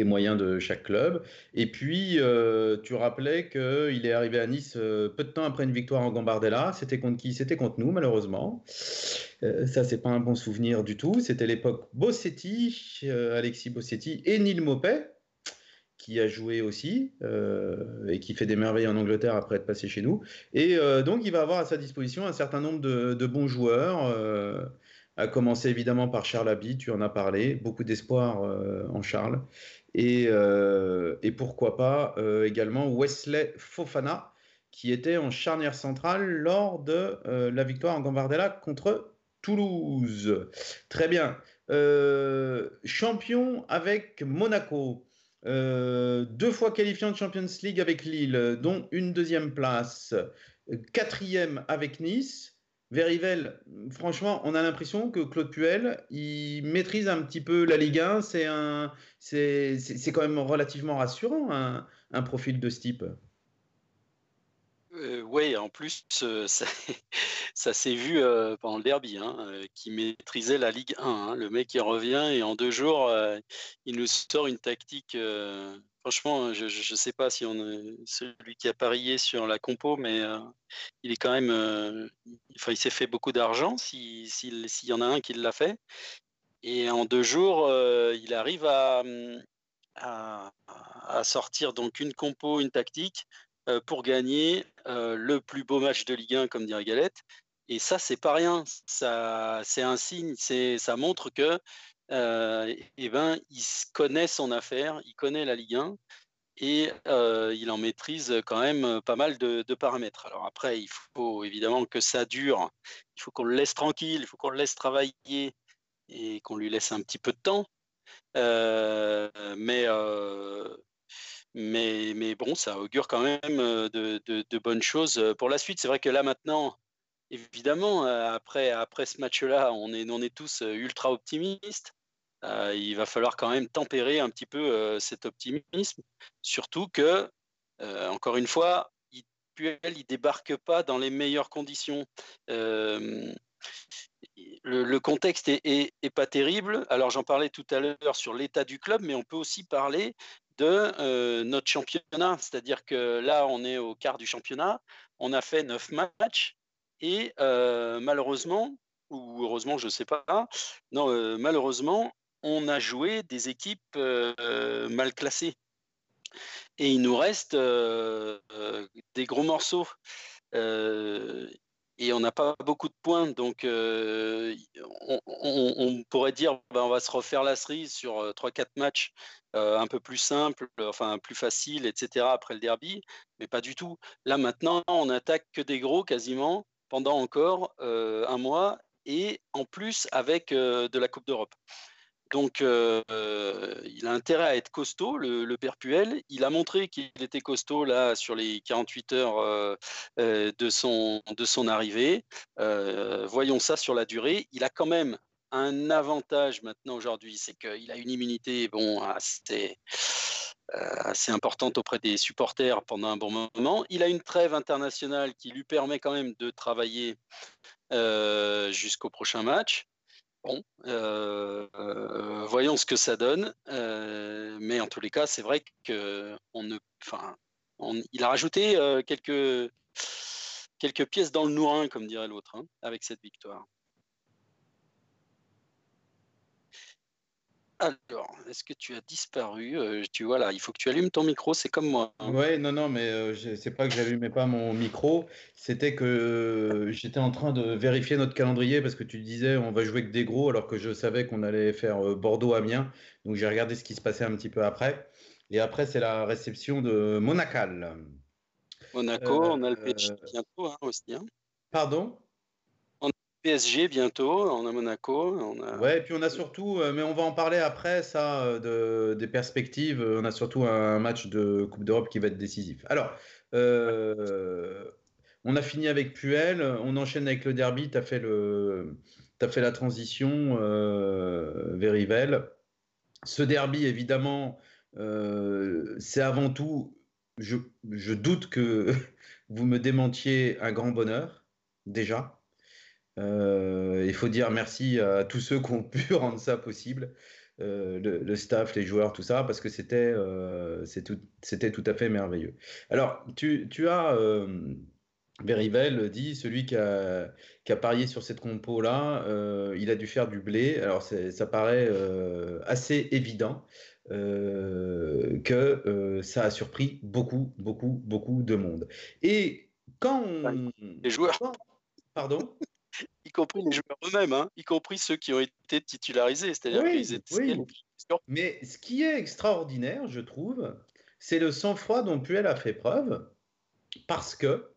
moyens de chaque club. Et puis, euh, tu rappelais qu'il est arrivé à Nice euh, peu de temps après une victoire en Gambardella. C'était contre qui? C'était contre nous, malheureusement. ça, c'est pas un bon souvenir du tout. C'était l'époque Bossetti, Alexis Bossetti et Neil Mopet qui a joué aussi euh, et qui fait des merveilles en Angleterre après être passé chez nous. Et euh, donc, il va avoir à sa disposition un certain nombre de, bons joueurs, euh, à commencer évidemment par Charles Abbey, tu en as parlé, beaucoup d'espoir en Charles. Et, et pourquoi pas également Wesley Fofana, qui était en charnière centrale lors de la victoire en Gambardella contre Toulouse. Très bien. champion avec Monaco. Euh, deux fois qualifiant de Champions League avec Lille, dont une deuxième place, quatrième avec Nice. Verivel, franchement, on a l'impression que Claude Puel, il maîtrise un petit peu la Ligue 1. C'est un, c'est, quand même relativement rassurant un profil de ce type. Euh, oui, en plus, euh, ça, s'est vu euh, pendant le derby, hein, qui maîtrisait la Ligue 1. Hein. Le mec, il revient et en deux jours, il nous sort une tactique. franchement, je ne sais pas si on celui qui a parié sur la compo, mais il est quand même. enfin, il s'est fait beaucoup d'argent s'il y en a un qui l'a fait. Et en deux jours, il arrive à, à, à sortir donc une compo, une tactique euh, pour gagner euh, le plus beau match de Ligue 1, comme dirait Galette. Et ça, c'est pas rien. Ça, c'est un signe. C'est, ça montre que, euh, eh ben, il connaît son affaire, il connaît la Ligue 1 et il en maîtrise quand même pas mal de, paramètres. Alors après, il faut évidemment que ça dure. Il faut qu'on le laisse tranquille, il faut qu'on le laisse travailler et qu'on lui laisse un petit peu de temps. mais mais, bon, ça augure quand même euh, de, bonnes choses euh, pour la suite. C'est vrai que là maintenant, évidemment, euh, après, après ce match-là, on est, on est tous ultra optimistes. il va falloir quand même tempérer un petit peu cet optimisme, surtout que, encore une fois, il, il débarque pas dans les meilleures conditions. le, contexte est, est, pas terrible. Alors j'en parlais tout à l'heure sur l'état du club, mais on peut aussi parler de euh, notre championnat. C'est-à-dire que là, on est au quart du championnat, on a fait neuf matchs et euh, malheureusement, ou heureusement, je ne sais pas, non, euh, malheureusement, on a joué des équipes mal classées. Et il nous reste des gros morceaux et on n'a pas beaucoup de points. Donc, on, pourrait dire ben, on va se refaire la cerise sur 3-4 matchs un peu plus simples, enfin plus faciles, etc. après le derby. Mais pas du tout. Là, maintenant, on attaque que des gros quasiment pendant encore un mois et en plus avec de la Coupe d'Europe. Donc, euh, il a intérêt à être costaud, le, le Perpuel. Il a montré qu'il était costaud là sur les 48 heures euh, euh, de, son, arrivée. voyons ça sur la durée. Il a quand même un avantage maintenant aujourd'hui, c'est qu'il a une immunité bon, assez importante auprès des supporters pendant un bon moment. Il a une trêve internationale qui lui permet quand même de travailler jusqu'au prochain match. Bon, euh, euh, voyons ce que ça donne. Euh, mais en tous les cas, c'est vrai que on ne, enfin, il a rajouté quelques quelques pièces dans le nourrin, comme dirait l'autre, hein, avec cette victoire. Alors, est-ce que tu as disparu euh, Tu vois là, il faut que tu allumes ton micro, c'est comme moi. Hein. Ouais, non, non, mais euh, c'est pas que j'allumais pas mon micro, c'était que euh, j'étais en train de vérifier notre calendrier parce que tu disais on va jouer que des gros alors que je savais qu'on allait faire Bordeaux-Amiens. Donc j'ai regardé ce qui se passait un petit peu après. Et après, c'est la réception de Monacal. Monaco, on a le PSG bientôt hein, aussi. Hein. Pardon? PSG bientôt, on a Monaco. On a... Ouais, puis on a surtout, euh, mais on va en parler après, ça, euh, de, des perspectives. On a surtout un match de Coupe d'Europe qui va être décisif. Alors, euh, on a fini avec Puel, on enchaîne avec le derby. Tu as, fait la transition vers Rivel. Ce derby, évidemment, c'est avant tout, je, je doute que vous me démentiez un grand bonheur, déjà. Euh, il faut dire merci à tous ceux qui ont pu rendre ça possible, euh, le, staff, les joueurs, tout ça, parce que c'était euh, c'était tout, à fait merveilleux. Alors, tu, tu as, Verivel dit, celui qui a, qui a, parié sur cette compo-là, il a dû faire du blé. Alors, ça paraît assez évident. que ça a surpris beaucoup, beaucoup, beaucoup de monde. Et quand on... Les joueurs. Pardon? Y compris les joueurs eux-mêmes, hein, y compris ceux qui ont été titularisés. C'est-à-dire qu'ils étaient. Oui. Mais ce qui est extraordinaire, je trouve, c'est le sang-froid dont Puel a fait preuve, parce que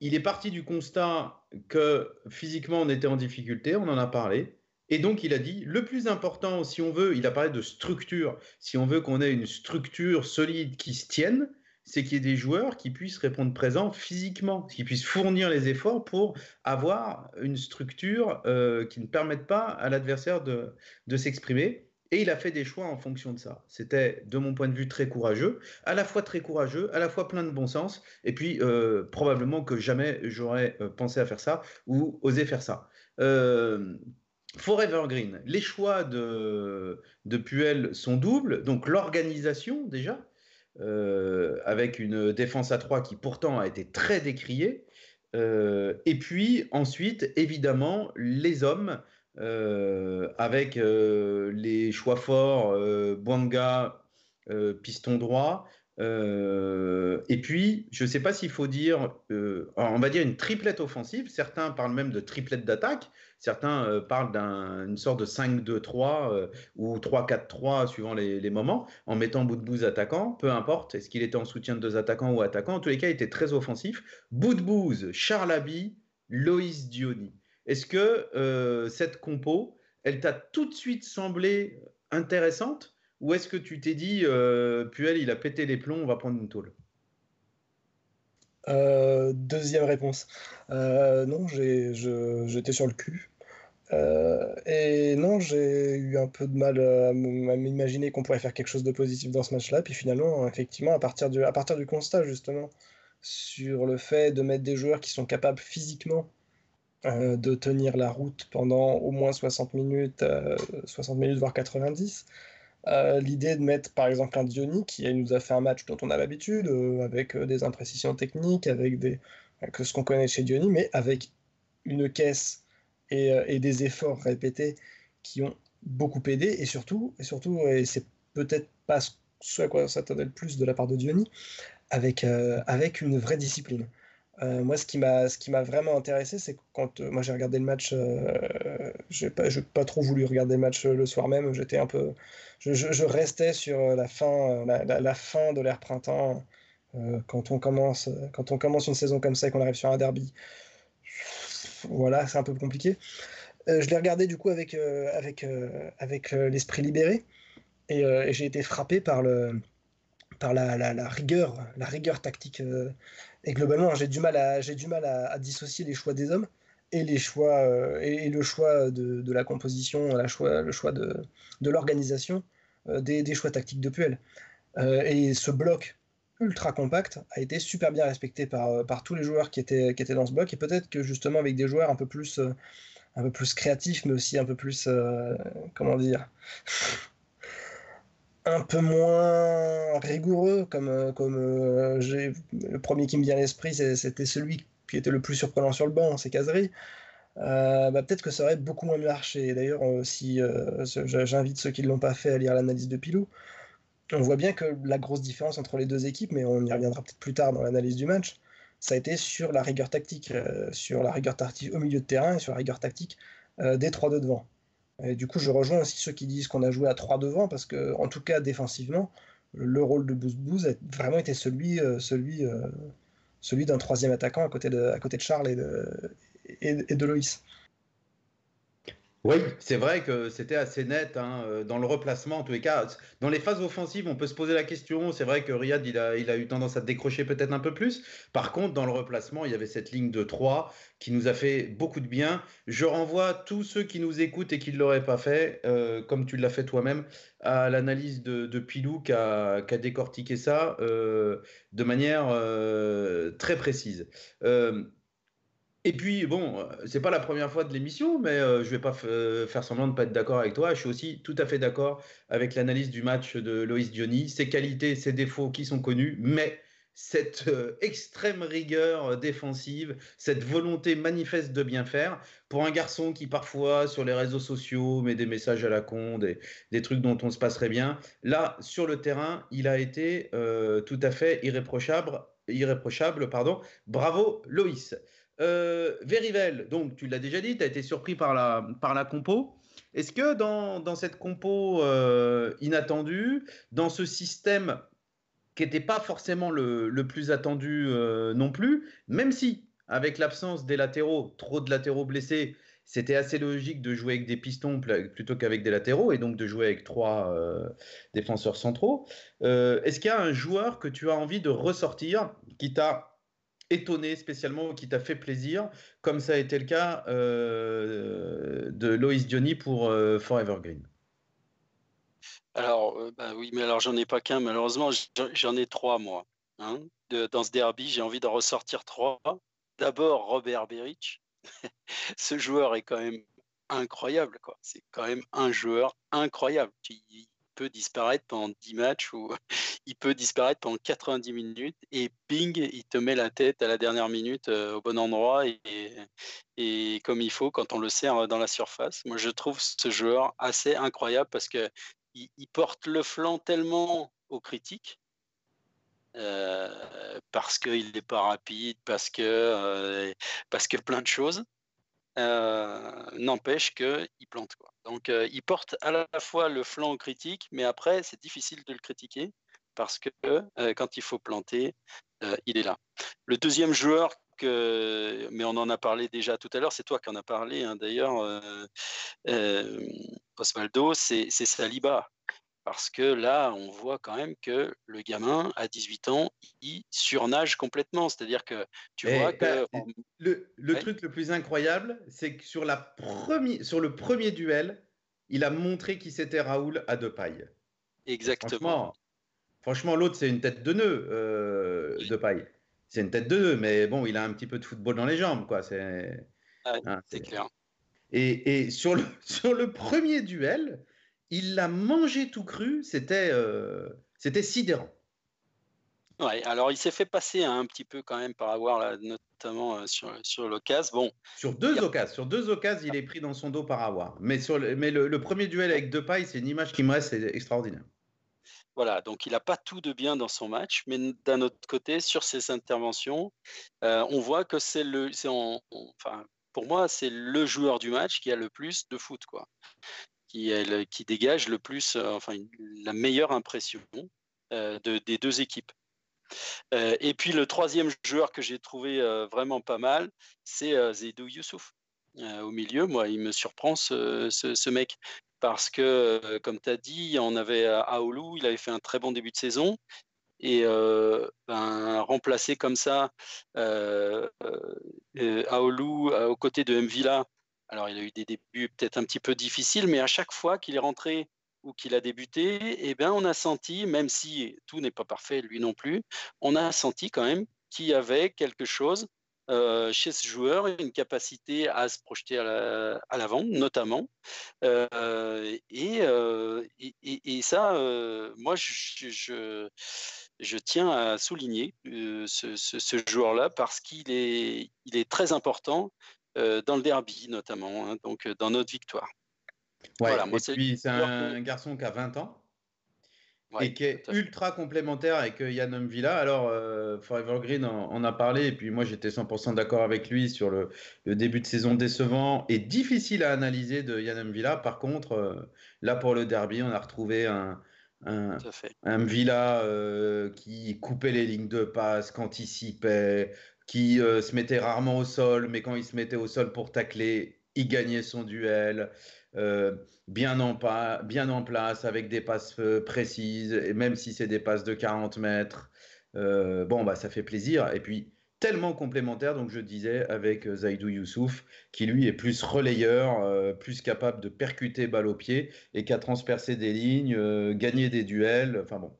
il est parti du constat que physiquement on était en difficulté, on en a parlé, et donc il a dit le plus important, si on veut, il a parlé de structure, si on veut qu'on ait une structure solide qui se tienne, c'est qu'il y ait des joueurs qui puissent répondre présent physiquement, qui puissent fournir les efforts pour avoir une structure euh, qui ne permette pas à l'adversaire de, s'exprimer. Et il a fait des choix en fonction de ça. C'était, de mon point de vue, très courageux, à la fois très courageux, à la fois plein de bon sens, et puis euh, probablement que jamais j'aurais euh, pensé à faire ça ou osé faire ça. Forever Green, les choix de, de Puel sont doubles, donc l'organisation déjà, euh, avec une défense à 3 qui pourtant a été très décriée. Euh, et puis ensuite, évidemment, les hommes, euh, avec les choix forts, Bwanga, piston droit, et puis, je ne sais pas s'il faut dire, on va dire une triplette offensive. Certains parlent même de triplette d'attaque. Certains euh, parlent d'une sorte de 5-2-3 euh, ou 3-4-3 suivant les, moments, en mettant bout de bout attaquant, peu importe, est-ce qu'il était en soutien de deux attaquants ou attaquants, en tous les cas, il était très offensif. Bout de bouse, Charlaby, Loïs Diony. Est-ce que euh, cette compo, elle t'a tout de suite semblé intéressante? Ou est-ce que tu t'es dit, Puel, il a pété les plombs, on va prendre une tôle? Euh, deuxième réponse. Euh, non, j'étais sur le cul. Euh, et non, j'ai eu un peu de mal à m'imaginer qu'on pourrait faire quelque chose de positif dans ce match-là. Puis finalement, effectivement, à partir, du, à partir du constat, justement, sur le fait de mettre des joueurs qui sont capables physiquement de tenir la route pendant au moins 60 minutes, 60 minutes, voire 90, euh, l'idée de mettre par exemple un Diony qui nous a fait un match dont on a l'habitude, euh, avec euh, des imprécisions techniques, avec des, que ce qu'on connaît chez Diony, mais avec une caisse et, des efforts répétés qui ont beaucoup aidé, et surtout, et surtout, et c'est peut-être pas ce à quoi on s'attendait le plus de la part de Diony, avec, avec une vraie discipline. Euh, moi, ce qui m'a, ce qui m'a vraiment intéressé, c'est quand euh, moi j'ai regardé le match, euh, j'ai pas, pas trop voulu regarder le match le soir même. J'étais un peu, je, je, restais sur la fin, la, la, fin de l'ère printemps. quand on commence, quand on commence une saison comme ça et qu'on arrive sur un derby, voilà, c'est un peu compliqué. je l'ai regardé du coup avec, avec, avec l'esprit libéré et, j'ai été frappé par le, par la, la, rigueur, la rigueur tactique et globalement, j'ai du mal, à, j'ai du mal à, dissocier les choix des hommes et, les choix, euh, et, le choix de, la composition, choix, le choix de, de l'organisation euh, des, des, choix tactiques de Puel. Euh, et ce bloc ultra compact a été super bien respecté par, par tous les joueurs qui étaient, qui étaient dans ce bloc. Et peut-être que justement avec des joueurs un peu plus, un peu plus créatifs, mais aussi un peu plus, comment dire, un peu moins rigoureux, comme, comme le premier qui me vient à l'esprit, c'était celui qui était le plus surprenant sur le banc, c'est Casery. bah, peut-être que ça aurait beaucoup moins marché. D'ailleurs, si j'invite ceux qui ne l'ont pas fait à lire l'analyse de Pilou, on voit bien que la grosse différence entre les deux équipes, mais on y reviendra peut-être plus tard dans l'analyse du match, ça a été sur la rigueur tactique, euh, sur la rigueur tactique au milieu de terrain et sur la rigueur tactique euh, des 3-2 devant. Et du coup, je rejoins aussi ceux qui disent qu'on a joué à 3 devant, parce que, en tout cas, défensivement, le rôle de Boost a vraiment été celui, euh, celui, d'un troisième attaquant à côté de, Charles et de Loïs. Oui, c'est vrai que c'était assez net hein, euh, dans le replacement. En tous les cas, dans les phases offensives, on peut se poser la question. C'est vrai que Riyad, il a, eu tendance à décrocher peut-être un peu plus. Par contre, dans le replacement, il y avait cette ligne de 3 qui nous a fait beaucoup de bien. Je renvoie tous ceux qui nous écoutent et qui ne l'auraient pas fait, euh, comme tu l'as fait toi-même, à l'analyse de, Pilou qui a, décortiqué ça euh, de manière très précise. Et puis, bon, euh, c'est pas la première fois de l'émission, mais euh, je vais pas euh, faire semblant de pas être d'accord avec toi. Je suis aussi tout à fait d'accord avec l'analyse du match de Loïs Diony. Ses qualités, ses défauts qui sont connus, mais cette extrême rigueur défensive, cette volonté manifeste de bien faire, pour un garçon qui parfois sur les réseaux sociaux met des messages à la con, des, des trucs dont on se passerait bien, là, sur le terrain, il a été tout à fait irréprochable. irréprochable pardon. Bravo Loïs. Euh, donc tu l'as déjà dit, tu as été surpris par la, compo. Est-ce que dans, cette compo euh, inattendue, dans ce système qui n'était pas forcément le, le plus attendu euh, non plus, même si avec l'absence des latéraux, trop de latéraux blessés, c'était assez logique de jouer avec des pistons plutôt qu'avec des latéraux et donc de jouer avec trois euh, défenseurs centraux. Est-ce qu'il y a un joueur que tu as envie de ressortir qui t'a étonné spécialement qui t'a fait plaisir, comme ça a été le cas euh, de Loïs Diony pour euh, Forever Green Alors, euh, bah oui, mais alors j'en ai pas qu'un, malheureusement, j'en ai trois, moi. Hein. dans ce derby, j'ai envie de ressortir trois. D'abord, Robert Beric. ce joueur est quand même incroyable, quoi. C'est quand même un joueur incroyable peut disparaître pendant 10 matchs ou il peut disparaître pendant 90 minutes et ping, il te met la tête à la dernière minute euh, au bon endroit et, comme il faut quand on le sert dans la surface. Moi, je trouve ce joueur assez incroyable parce que il, porte le flanc tellement aux critiques. Euh, parce qu'il n'est pas rapide, parce que, euh, parce que plein de choses. N'empêche qu'il plante. Quoi. Donc, euh, il porte à la fois le flanc critique, mais après, c'est difficile de le critiquer parce que euh, quand il faut planter, euh, il est là. Le deuxième joueur, que, mais on en a parlé déjà tout à l'heure, c'est toi qui en as parlé hein, d'ailleurs, Osvaldo, c'est Saliba. Parce que là, on voit quand même que le gamin, à 18 ans, il surnage complètement. C'est-à-dire que tu vois que. Bah, le, truc le plus incroyable, c'est que sur, la sur le premier duel, il a montré qu'il s'était Raoul à deux pailles. Exactement. Franchement, l'autre, c'est une tête de nœud euh, de paille. C'est une tête de nœud, mais bon, il a un petit peu de football dans les jambes, quoi. C'est hein, clair. Et, et sur, le, sur le premier duel, il l'a mangé tout cru, c'était euh, c'était sidérant. Ouais, alors il s'est fait passer un petit peu quand même par avoir notamment euh, sur, sur l'occasion. Bon, sur deux occasions, sur deux occasions, il est pris dans son dos par avoir. Mais sur le, mais le, premier duel avec Depay, c'est une image qui me reste extraordinaire. Voilà, donc il n'a pas tout de bien dans son match, mais d'un autre côté, sur ses interventions, euh, on voit que c'est le, enfin, pour moi, c'est le joueur du match qui a le plus de foot, quoi qui, dégage le plus, euh, enfin, la meilleure impression euh, de, des deux équipes. Euh, et puis le troisième joueur que j'ai trouvé vraiment pas mal, c'est Zedou Youssouf. au milieu, moi, il me surprend ce, mec. Parce que, comme tu as dit, on avait Aoulou, il avait fait un très bon début de saison. Et ben, remplacer comme ça Aoulou aux côtés de Mvila, alors, il a eu des débuts peut-être un petit peu difficiles, mais à chaque fois qu'il est rentré ou qu'il a débuté, eh bien, on a senti, même si tout n'est pas parfait, lui non plus, on a senti quand même qu'il y avait quelque chose chez ce joueur une capacité à se projeter à l'avant, notamment. et, et, ça, moi, je, tiens à souligner ce, joueur-là parce qu'il est, il est très important dans le derby, notamment, hein, donc dans notre victoire. voilà, moi, et puis c'est un garçon qui a 20 ans et qui est ultra complémentaire avec euh, Yann Villa. Alors, euh, Forever Green en, a parlé, et puis moi j'étais 100% d'accord avec lui sur le, début de saison décevant et difficile à analyser de Yann Villa. Par contre, euh, là pour le derby, on a retrouvé un, un, un Villa qui coupait les lignes de passe, qu'anticipait, qui se mettait rarement au sol, mais quand il se mettait au sol pour tacler, il gagnait son duel. Euh, bien, en bien en place, avec des passes euh, précises, et même si c'est des passes de 40 mètres, euh, bon, bah, ça fait plaisir. Et puis, tellement complémentaire, donc je disais, avec Zaidou Youssouf, qui lui est plus relayeur, plus capable de percuter balle au pied et qui a transpercé des lignes, gagné des duels. Enfin bon,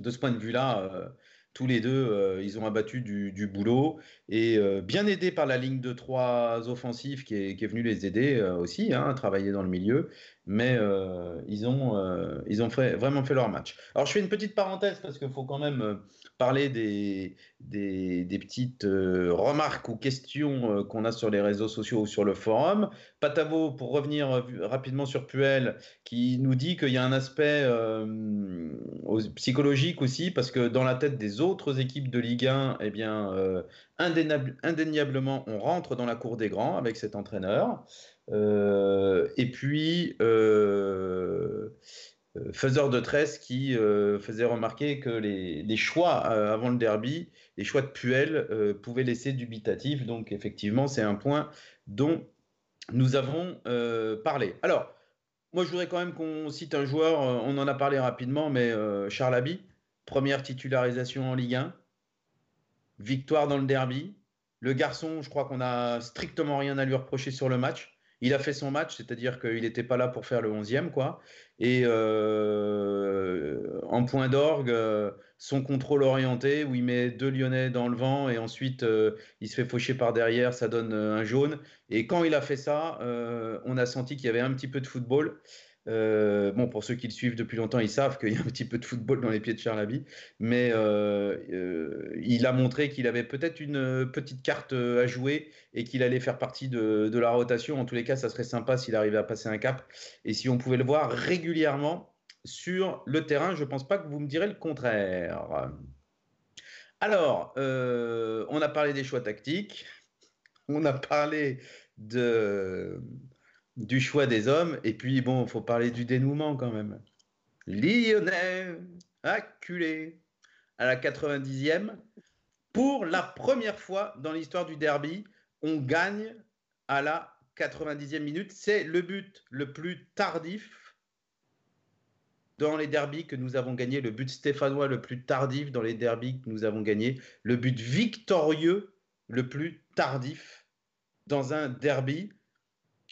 de ce point de vue-là, tous les deux, euh, ils ont abattu du, boulot et euh, bien aidés par la ligne de trois offensifs qui est, venue les aider euh, aussi hein, à travailler dans le milieu. Mais ils ont, ils ont fait, vraiment fait leur match. Alors je fais une petite parenthèse parce qu'il faut quand même parler des, des, petites euh, remarques ou questions euh, qu'on a sur les réseaux sociaux ou sur le forum. Patavo, pour revenir euh, rapidement sur Puel, qui nous dit qu'il y a un aspect psychologique aussi, parce que dans la tête des autres équipes de Ligue 1, eh bien, indéniablement, on rentre dans la cour des grands avec cet entraîneur. Et puis, euh, faiseur de tresse qui euh, faisait remarquer que les, choix euh, avant le derby, les choix de Puel pouvaient laisser dubitatif. Donc effectivement, c'est un point dont nous avons parlé. Alors, moi je voudrais quand même qu'on cite un joueur, on en a parlé rapidement, mais Charles Abbey, première titularisation en Ligue 1, victoire dans le derby. Le garçon, je crois qu'on a strictement rien à lui reprocher sur le match. Il a fait son match, c'est-à-dire qu'il n'était pas là pour faire le 11e, quoi. Et euh, en point d'orgue, euh, son contrôle orienté, où il met deux Lyonnais dans le vent et ensuite euh, il se fait faucher par derrière, ça donne un jaune. Et quand il a fait ça, on a senti qu'il y avait un petit peu de football. Euh, bon, pour ceux qui le suivent depuis longtemps, ils savent qu'il y a un petit peu de football dans les pieds de Charlaby, mais euh, euh, il a montré qu'il avait peut-être une petite carte à jouer et qu'il allait faire partie de, la rotation. En tous les cas, ça serait sympa s'il arrivait à passer un cap et si on pouvait le voir régulièrement sur le terrain. Je ne pense pas que vous me direz le contraire. Alors, on a parlé des choix tactiques, on a parlé de du choix des hommes. Et puis, bon, il faut parler du dénouement quand même. Lyonnais, acculé à la 90e. Pour la première fois dans l'histoire du derby, on gagne à la 90e minute. C'est le but le plus tardif dans les derbys que nous avons gagnés, le but stéphanois le plus tardif dans les derbys que nous avons gagnés, le but victorieux le plus tardif dans un derby.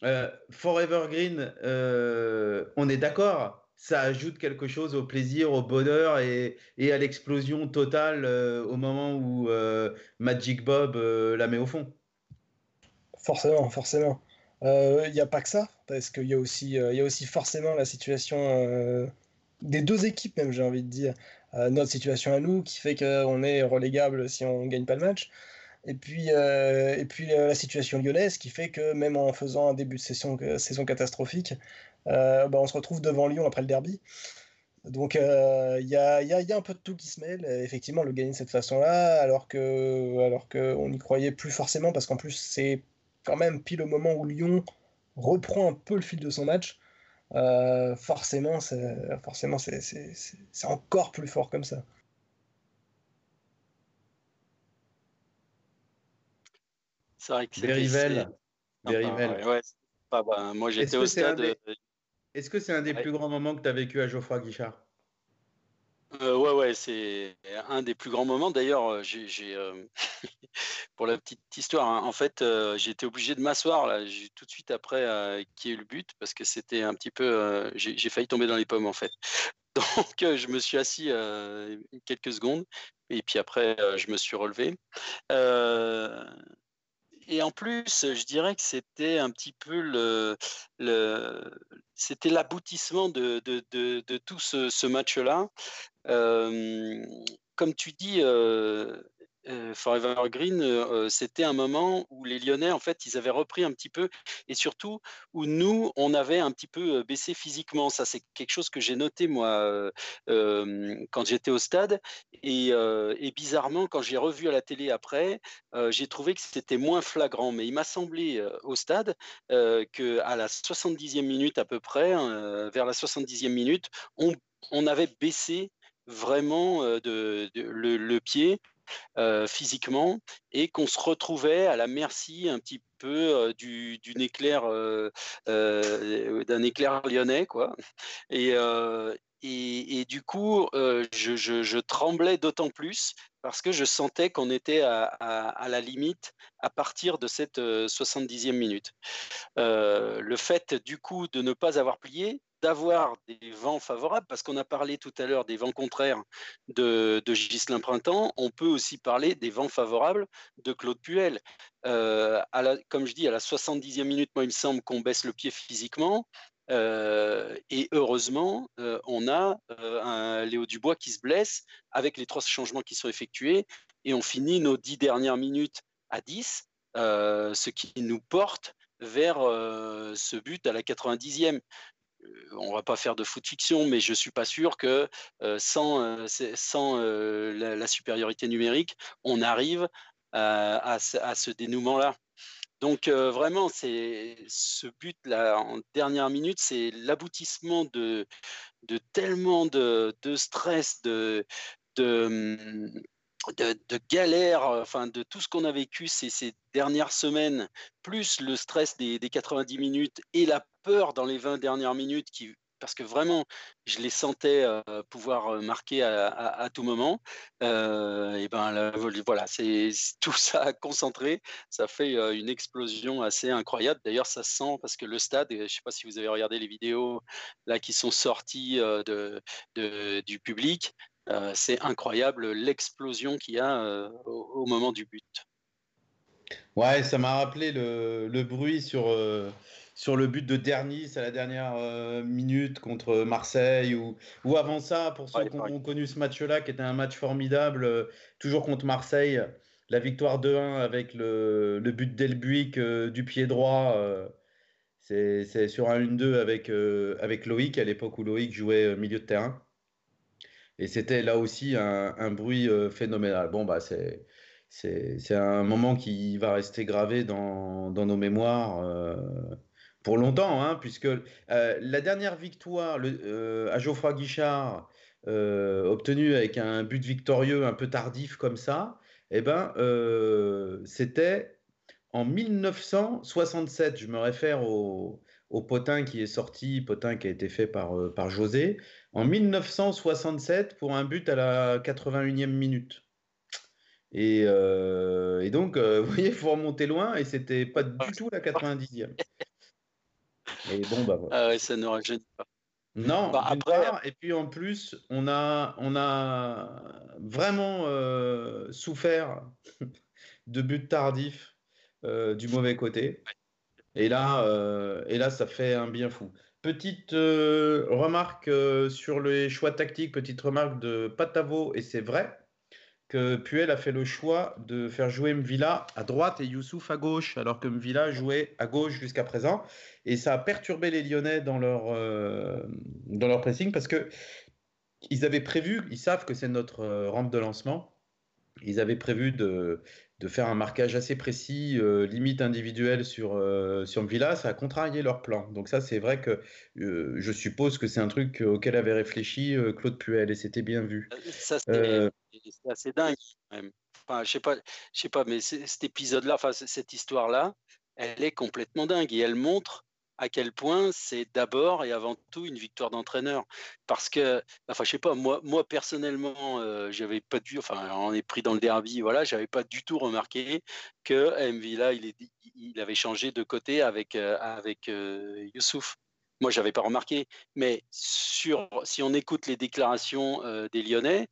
Euh, Forever Green, euh, on est d'accord, ça ajoute quelque chose au plaisir, au bonheur et, à l'explosion totale euh, au moment où Magic Bob la met au fond. Forcément, forcément. Il n'y a pas que ça, parce qu'il y, a aussi, y a aussi forcément la situation des deux équipes, même j'ai envie de dire. notre situation à nous, qui fait qu'on est relégable si on ne gagne pas le match. Et puis, euh, et puis euh, la situation lyonnaise qui fait que même en faisant un début de saison, euh, saison catastrophique, bah, on se retrouve devant Lyon après le derby. Donc il y a, y, y, a, un peu de tout qui se mêle. Effectivement, le gagner de cette façon-là, alors que alors qu'on n'y croyait plus forcément, parce qu'en plus c'est quand même pile au moment où Lyon reprend un peu le fil de son match. forcément, forcément c'est encore plus fort comme ça. C'est vrai que c'est. Berivel. Ouais, moi, j'étais au stade. Euh, est-ce que c'est un des plus grands moments que tu as vécu à Geoffroy Guichard? Euh, ouais, ouais, c'est un des plus grands moments. D'ailleurs, euh, j'ai, pour la petite histoire, hein, en fait, j'ai été obligé de m'asseoir là, tout de suite après qui est eu le but, parce que c'était un petit peu, j'ai, failli tomber dans les pommes en fait. Donc, je me suis assis quelques secondes, et puis après, je me suis relevé. Et, en plus, je dirais que c'était un petit peu le, c'était l'aboutissement de, de, de, tout ce, ce match-là. comme tu dis, euh, Forever Green, euh, c'était un moment où les Lyonnais, en fait, ils avaient repris un petit peu, et surtout où nous, on avait un petit peu euh, baissé physiquement. Ça, c'est quelque chose que j'ai noté moi quand j'étais au stade, et, bizarrement, quand j'ai revu à la télé après, j'ai trouvé que c'était moins flagrant. Mais il m'a semblé au stade que à la 70e minute à peu près, vers la 70e minute, on, avait baissé vraiment le, pied euh, physiquement et qu'on se retrouvait à la merci un petit peu euh, du, d'une éclair euh, d'un éclair lyonnais quoi et, et, du coup je, je, tremblais d'autant plus parce que je sentais qu'on était à, à, la limite à partir de cette 70e minute. le fait du coup de ne pas avoir plié, d'avoir des vents favorables, parce qu'on a parlé tout à l'heure des vents contraires de, de Printemps, on peut aussi parler des vents favorables de Claude Puel. Euh, comme je dis, à la 70e minute, moi, il me semble qu'on baisse le pied physiquement. Euh, et heureusement, euh, on a un Léo Dubois qui se blesse avec les trois changements qui sont effectués. Et on finit nos dix dernières minutes à 10, ce qui nous porte vers ce but à la 90e on va pas faire de foot fiction, mais je suis pas sûr que sans, sans la, supériorité numérique, on arrive à, ce dénouement-là. Donc vraiment, c'est ce but-là en dernière minute, c'est l'aboutissement de, de tellement de, stress, de, de, de, galère, enfin de tout ce qu'on a vécu ces, dernières semaines, plus le stress des, des, 90 minutes et la peur dans les 20 dernières minutes qui, parce que vraiment, je les sentais euh, pouvoir euh, marquer à, tout moment. Euh, et ben voilà, c'est tout ça concentré, ça fait une explosion assez incroyable. D'ailleurs, ça sent parce que le stade, je ne sais pas si vous avez regardé les vidéos là qui sont sorties de, du public, c'est incroyable l'explosion qu'il y a au, moment du but. Ouais, ça m'a rappelé le, le, bruit sur sur le but de Dernis à la dernière euh, minute contre Marseille ou, ou avant ça, pour ceux qui ont connu ce match-là, qui était un match formidable, euh, toujours contre Marseille, la victoire 2-1 avec le, le but d'Elbuic euh, du pied droit. c'est sur un 1-2 avec, avec Loïc, à l'époque où Loïc jouait milieu de terrain. Et c'était là aussi un, bruit phénoménal. Bon, bah, c'est un moment qui va rester gravé dans, nos mémoires pour longtemps, hein, puisque euh, la dernière victoire euh, à Geoffroy Guichard, euh, obtenue avec un but victorieux un peu tardif comme ça, eh ben, c'était en 1967. Je me réfère au, potin qui est sorti, potin qui a été fait par José, en 1967 pour un but à la 81e minute. Et, et donc, vous voyez, il faut remonter loin, et c'était pas du tout la 90e. Et bon, bah, Ah ouais, ça ne rajeunit pas. Non, bah, après... et puis en plus, on a, on a vraiment euh, souffert de buts tardifs euh, du mauvais côté. Et là, euh, et là, ça fait un bien fou. Petite remarque sur les choix tactiques, petite remarque de Patavo, et c'est vrai, que Puel a fait le choix de faire jouer Mvila à droite et Youssouf à gauche, alors que Mvila jouait à gauche jusqu'à présent. Et ça a perturbé les Lyonnais dans leur, euh, dans leur pressing parce que ils avaient prévu, ils savent que c'est notre euh, rampe de lancement, ils avaient prévu de, de faire un marquage assez précis, euh, limite individuelle sur, sur Mvila, ça a contrarié leur plan. Donc ça, c'est vrai que je suppose que c'est un truc auquel avait réfléchi Claude Puel et c'était bien vu. Ça, c'est assez dingue. Même. Enfin, je sais pas, je sais pas, mais cet épisode-là, enfin cette histoire-là, elle est complètement dingue et elle montre à quel point c'est d'abord et avant tout une victoire d'entraîneur. Parce que, enfin, je sais pas, moi, moi personnellement, euh, j'avais pas dû, enfin, on est pris dans le derby, voilà, j'avais pas du tout remarqué que MV là, il, il avait changé de côté avec euh, avec euh, Youssouf. moi, je n'avais pas remarqué, mais sur, si on écoute les déclarations des Lyonnais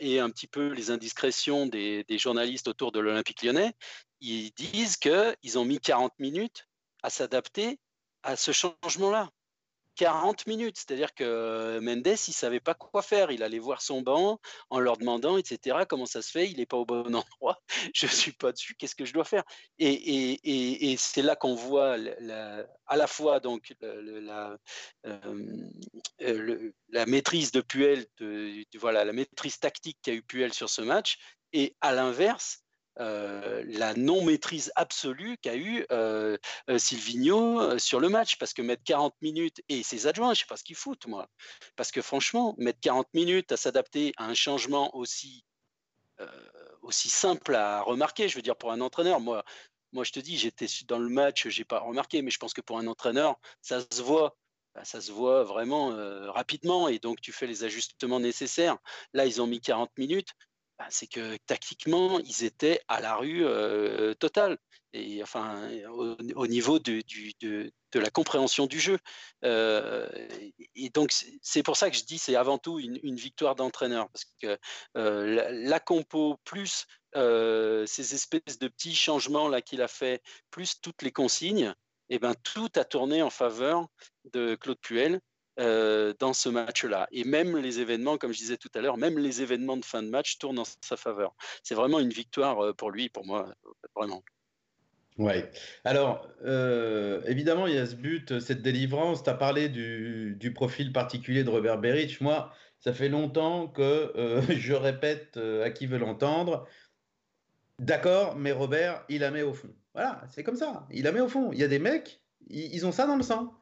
et un petit peu les indiscrétions des, des journalistes autour de l'Olympique lyonnais, ils disent qu'ils ont mis 40 minutes à s'adapter à ce changement-là. 40 minutes. C'est-à-dire que Mendes, il savait pas quoi faire. Il allait voir son banc en leur demandant, etc., comment ça se fait, il n'est pas au bon endroit, je ne suis pas dessus, qu'est-ce que je dois faire? Et, c'est là qu'on voit à la fois donc la, euh, la maîtrise de Puel, voilà, la maîtrise tactique qu'a eu Puel sur ce match, et à l'inverse, euh, la non-maîtrise absolue qu'a eu euh, euh, Silvino sur le match. Parce que mettre 40 minutes, et ses adjoints, je ne sais pas ce qu'ils foutent, moi. Parce que franchement, mettre 40 minutes à s'adapter à un changement aussi, simple à remarquer, je veux dire, pour un entraîneur, moi, moi je te dis, j'étais dans le match, je n'ai pas remarqué, mais je pense que pour un entraîneur, ça se voit. Bah, ça se voit vraiment rapidement et donc tu fais les ajustements nécessaires. Là, ils ont mis 40 minutes. Bah, c'est que tactiquement, ils étaient à la rue totale. Et enfin, au, niveau de, la compréhension du jeu. et donc, c'est pour ça que je dis c'est avant tout une, victoire d'entraîneur. Parce que la, compo, plus ces espèces de petits changements qu'il a fait, plus toutes les consignes, eh ben, tout a tourné en faveur de Claude Puel. Euh, dans ce match-là. Et même les événements, comme je disais tout à l'heure, même les événements de fin de match tournent en sa faveur. C'est vraiment une victoire euh, pour lui, pour moi, vraiment. Oui. Alors, euh, évidemment, il y a ce but, cette délivrance. Tu as parlé du, profil particulier de Robert Beric. Moi, ça fait longtemps que je répète à qui veut l'entendre. D'accord, mais Robert, il la met au fond. Voilà, c'est comme ça. Il la met au fond. Il y a des mecs, ils ont ça dans le sang.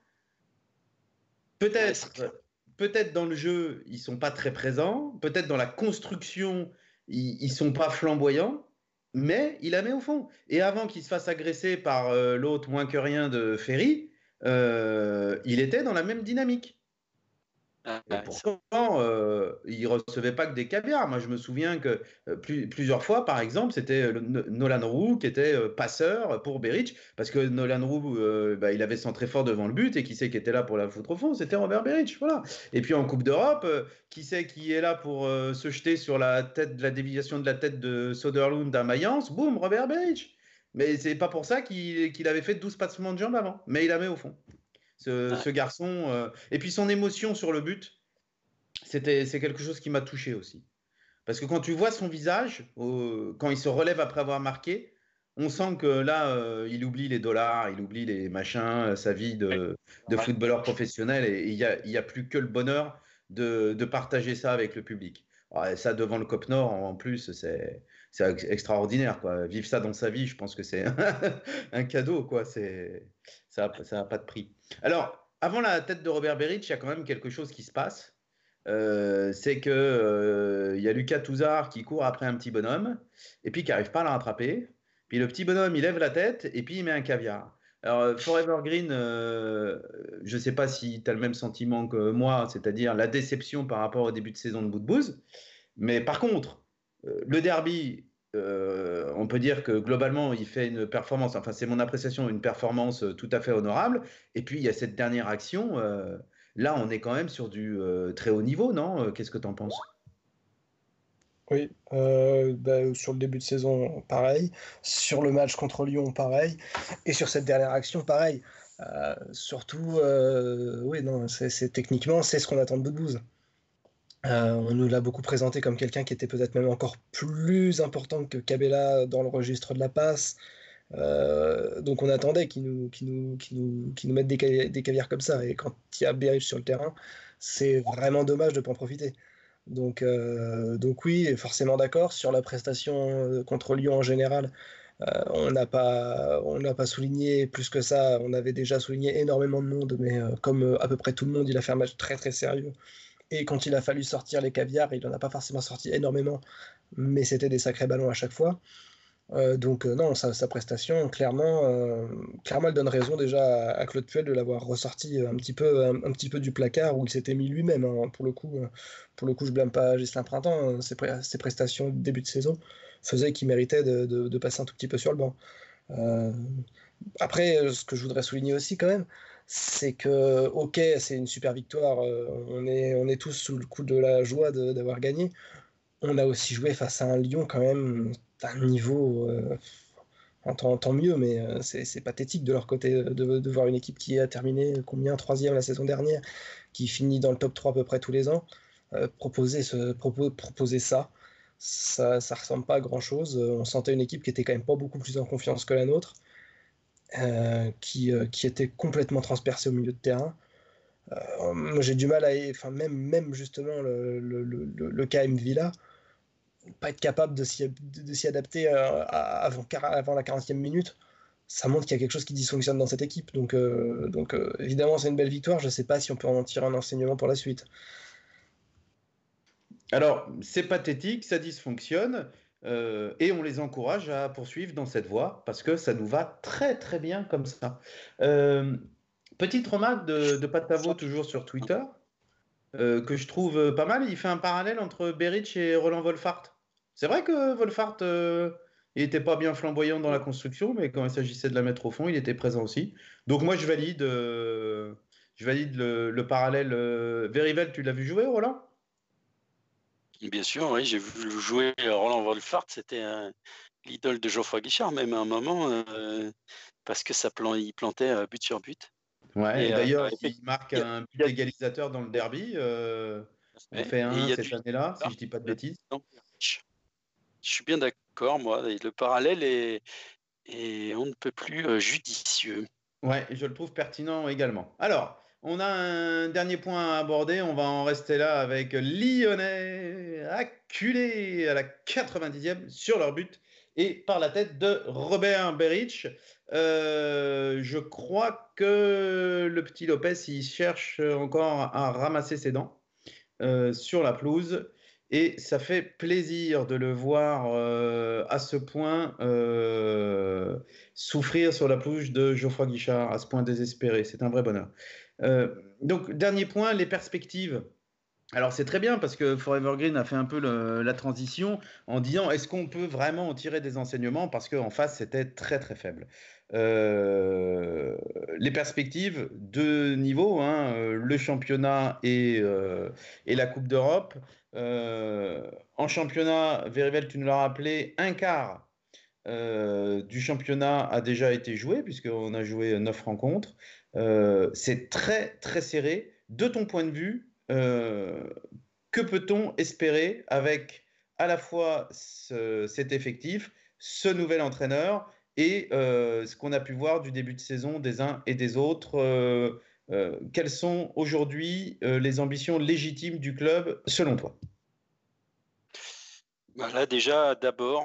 Peut-être, peut-être dans le jeu, ils sont pas très présents. Peut-être dans la construction, ils, ils sont pas flamboyants. Mais il la met au fond. Et avant qu'il se fasse agresser par euh, l'autre moins que rien de Ferry, euh, il était dans la même dynamique. Et pourtant, euh, il recevait pas que des caviars. Moi, je me souviens que euh, plusieurs fois, par exemple, c'était euh, Nolan Roux qui était passeur pour Beric, parce que Nolan Roux, bah, il avait centré fort devant le but, et qui c'est qui était là pour la foutre au fond C'était Robert Beric, voilà. Et puis en Coupe d'Europe, qui c'est qui est là pour se jeter sur la tête, de la déviation de la tête de Soderlund à Mayence Boum, Robert Beric. Mais c'est pas pour ça qu'il avait fait 12 passements de jambes avant, mais il la met au fond ce, garçon. Euh, et puis son émotion sur le but, c'était c'est quelque chose qui m'a touché aussi. Parce que quand tu vois son visage, quand il se relève après avoir marqué, on sent que là, euh, il oublie les dollars, il oublie les machins, euh, sa vie de, de footballeur professionnel, et il n'y a, y a, plus que le bonheur de, de, partager ça avec le public. ça, devant le COP Nord, en plus, c'est extraordinaire. Quoi. Vivre ça dans sa vie, je pense que c'est un cadeau. Quoi. Ça n'a pas de prix. Alors, avant la tête de Robert Beric, il y a quand même quelque chose qui se passe. Euh, c'est que euh, il y a Lucas Touzard qui court après un petit bonhomme et puis qui n'arrive pas à le rattraper. Puis le petit bonhomme, il lève la tête et puis il met un caviar. Alors, euh, Forever Green, je ne sais pas si tu as le même sentiment que moi, c'est-à-dire la déception par rapport au début de saison de bouse. Mais par contre, le derby, euh, on peut dire que globalement, il fait une performance, enfin c'est mon appréciation, une performance euh, tout à fait honorable. Et puis il y a cette dernière action, euh, là on est quand même sur du très haut niveau, non? Qu'est-ce que tu en penses? Oui, bah, sur le début de saison, pareil. Sur le match contre Lyon, pareil. Et sur cette dernière action, pareil. surtout, oui, non, c'est techniquement, c'est ce qu'on attend de Boudbouz. Euh, on nous l'a beaucoup présenté comme quelqu'un qui était peut-être même encore plus important que Cabella dans le registre de la passe. Euh, donc on attendait qu'il nous, nous mette des, des caviars comme ça. Et quand il y a Berich sur le terrain, c'est vraiment dommage de ne pas en profiter. Donc, euh, donc oui, forcément d'accord. Sur la prestation contre Lyon en général, on n'a pas, pas souligné plus que ça. On avait déjà souligné énormément de monde, mais comme à peu près tout le monde, il a fait un match très très sérieux. Et quand il a fallu sortir les caviars, il n'en a pas forcément sorti énormément, mais c'était des sacrés ballons à chaque fois. Euh, donc euh, non, sa, prestation, clairement, euh, clairement, elle donne raison déjà à, Claude Puel de l'avoir ressorti un petit peu, un, petit peu du placard où il s'était mis lui-même. Hein. pour le coup, pour le coup, je blâme pas Gislain Printemps. Hein. ses, prestations de début de saison faisaient qu'il méritait de, passer un tout petit peu sur le banc. après, ce que je voudrais souligner aussi quand même, c'est que, ok, c'est une super victoire, on, est, on est tous sous le coup de la joie d'avoir gagné. On a aussi joué face à un Lyon quand même d'un niveau tant, mieux, mais euh, c'est pathétique de leur côté euh, de, voir une équipe qui a terminé combien troisième la saison dernière, qui finit dans le top 3 à peu près tous les ans, euh, proposer, proposer ça, ça, ne ressemble pas à grand chose. On sentait une équipe qui était quand même pas beaucoup plus en confiance que la nôtre, qui, qui était complètement transpercée au milieu de terrain. moi j'ai du mal à, enfin même même justement le, le, le, le KM Villa pas être capable de s'y adapter euh, avant, avant la 40e minute, ça montre qu'il y a quelque chose qui dysfonctionne dans cette équipe. Donc, euh, donc euh, évidemment, c'est une belle victoire. Je ne sais pas si on peut en tirer un enseignement pour la suite. Alors, c'est pathétique, ça dysfonctionne. Et on les encourage à poursuivre dans cette voie parce que ça nous va très très bien comme ça. petite remarque de, Patavo toujours sur Twitter. Euh, que je trouve euh, pas mal. Il fait un parallèle entre Berich et Roland Wolfart. C'est vrai que Wolfart, euh, il n'était pas bien flamboyant dans la construction, mais quand il s'agissait de la mettre au fond, il était présent aussi. Donc moi, je valide, je valide le, parallèle. Verivel, tu l'as vu jouer, Roland? Bien sûr, oui, j'ai vu jouer Roland Wolfart. C'était l'idole de Geoffroy Guichard, même à un moment, parce que ça plan il plantait but sur but. Ouais, et, euh, d'ailleurs, il marque un but égalisateur dans le derby. Euh, on fait un cette année-là, si je dis pas de bêtises. je suis bien d'accord, moi. Le parallèle est, on ne peut plus euh, judicieux. Ouais, je le trouve pertinent également. Alors, on a un dernier point à aborder. On va en rester là avec Lyonnais acculé à la 90e sur leur but et par la tête de Robert Berich. Euh, je crois que le petit Lopez, il cherche encore à ramasser ses dents euh, sur la pelouse. Et ça fait plaisir de le voir euh, à ce point souffrir sur la pelouse de Geoffroy Guichard, à ce point désespéré. C'est un vrai bonheur. Donc, dernier point, les perspectives. Alors c'est très bien parce que Forever Green a fait un peu la transition en disant est-ce qu'on peut vraiment en tirer des enseignements parce qu'en face c'était très très faible. Euh, les perspectives de niveau, hein, euh, le championnat et, euh, et la Coupe d'Europe. en championnat, Verivel, tu nous l'as rappelé, un quart du championnat a déjà été joué puisqu'on a joué neuf rencontres. C'est très très serré. De ton point de vue, que peut-on espérer avec à la fois cet effectif, ce nouvel entraîneur et euh, ce qu'on a pu voir du début de saison des uns et des autres. Euh, euh, quelles sont aujourd'hui les ambitions légitimes du club selon toi? Là déjà, d'abord,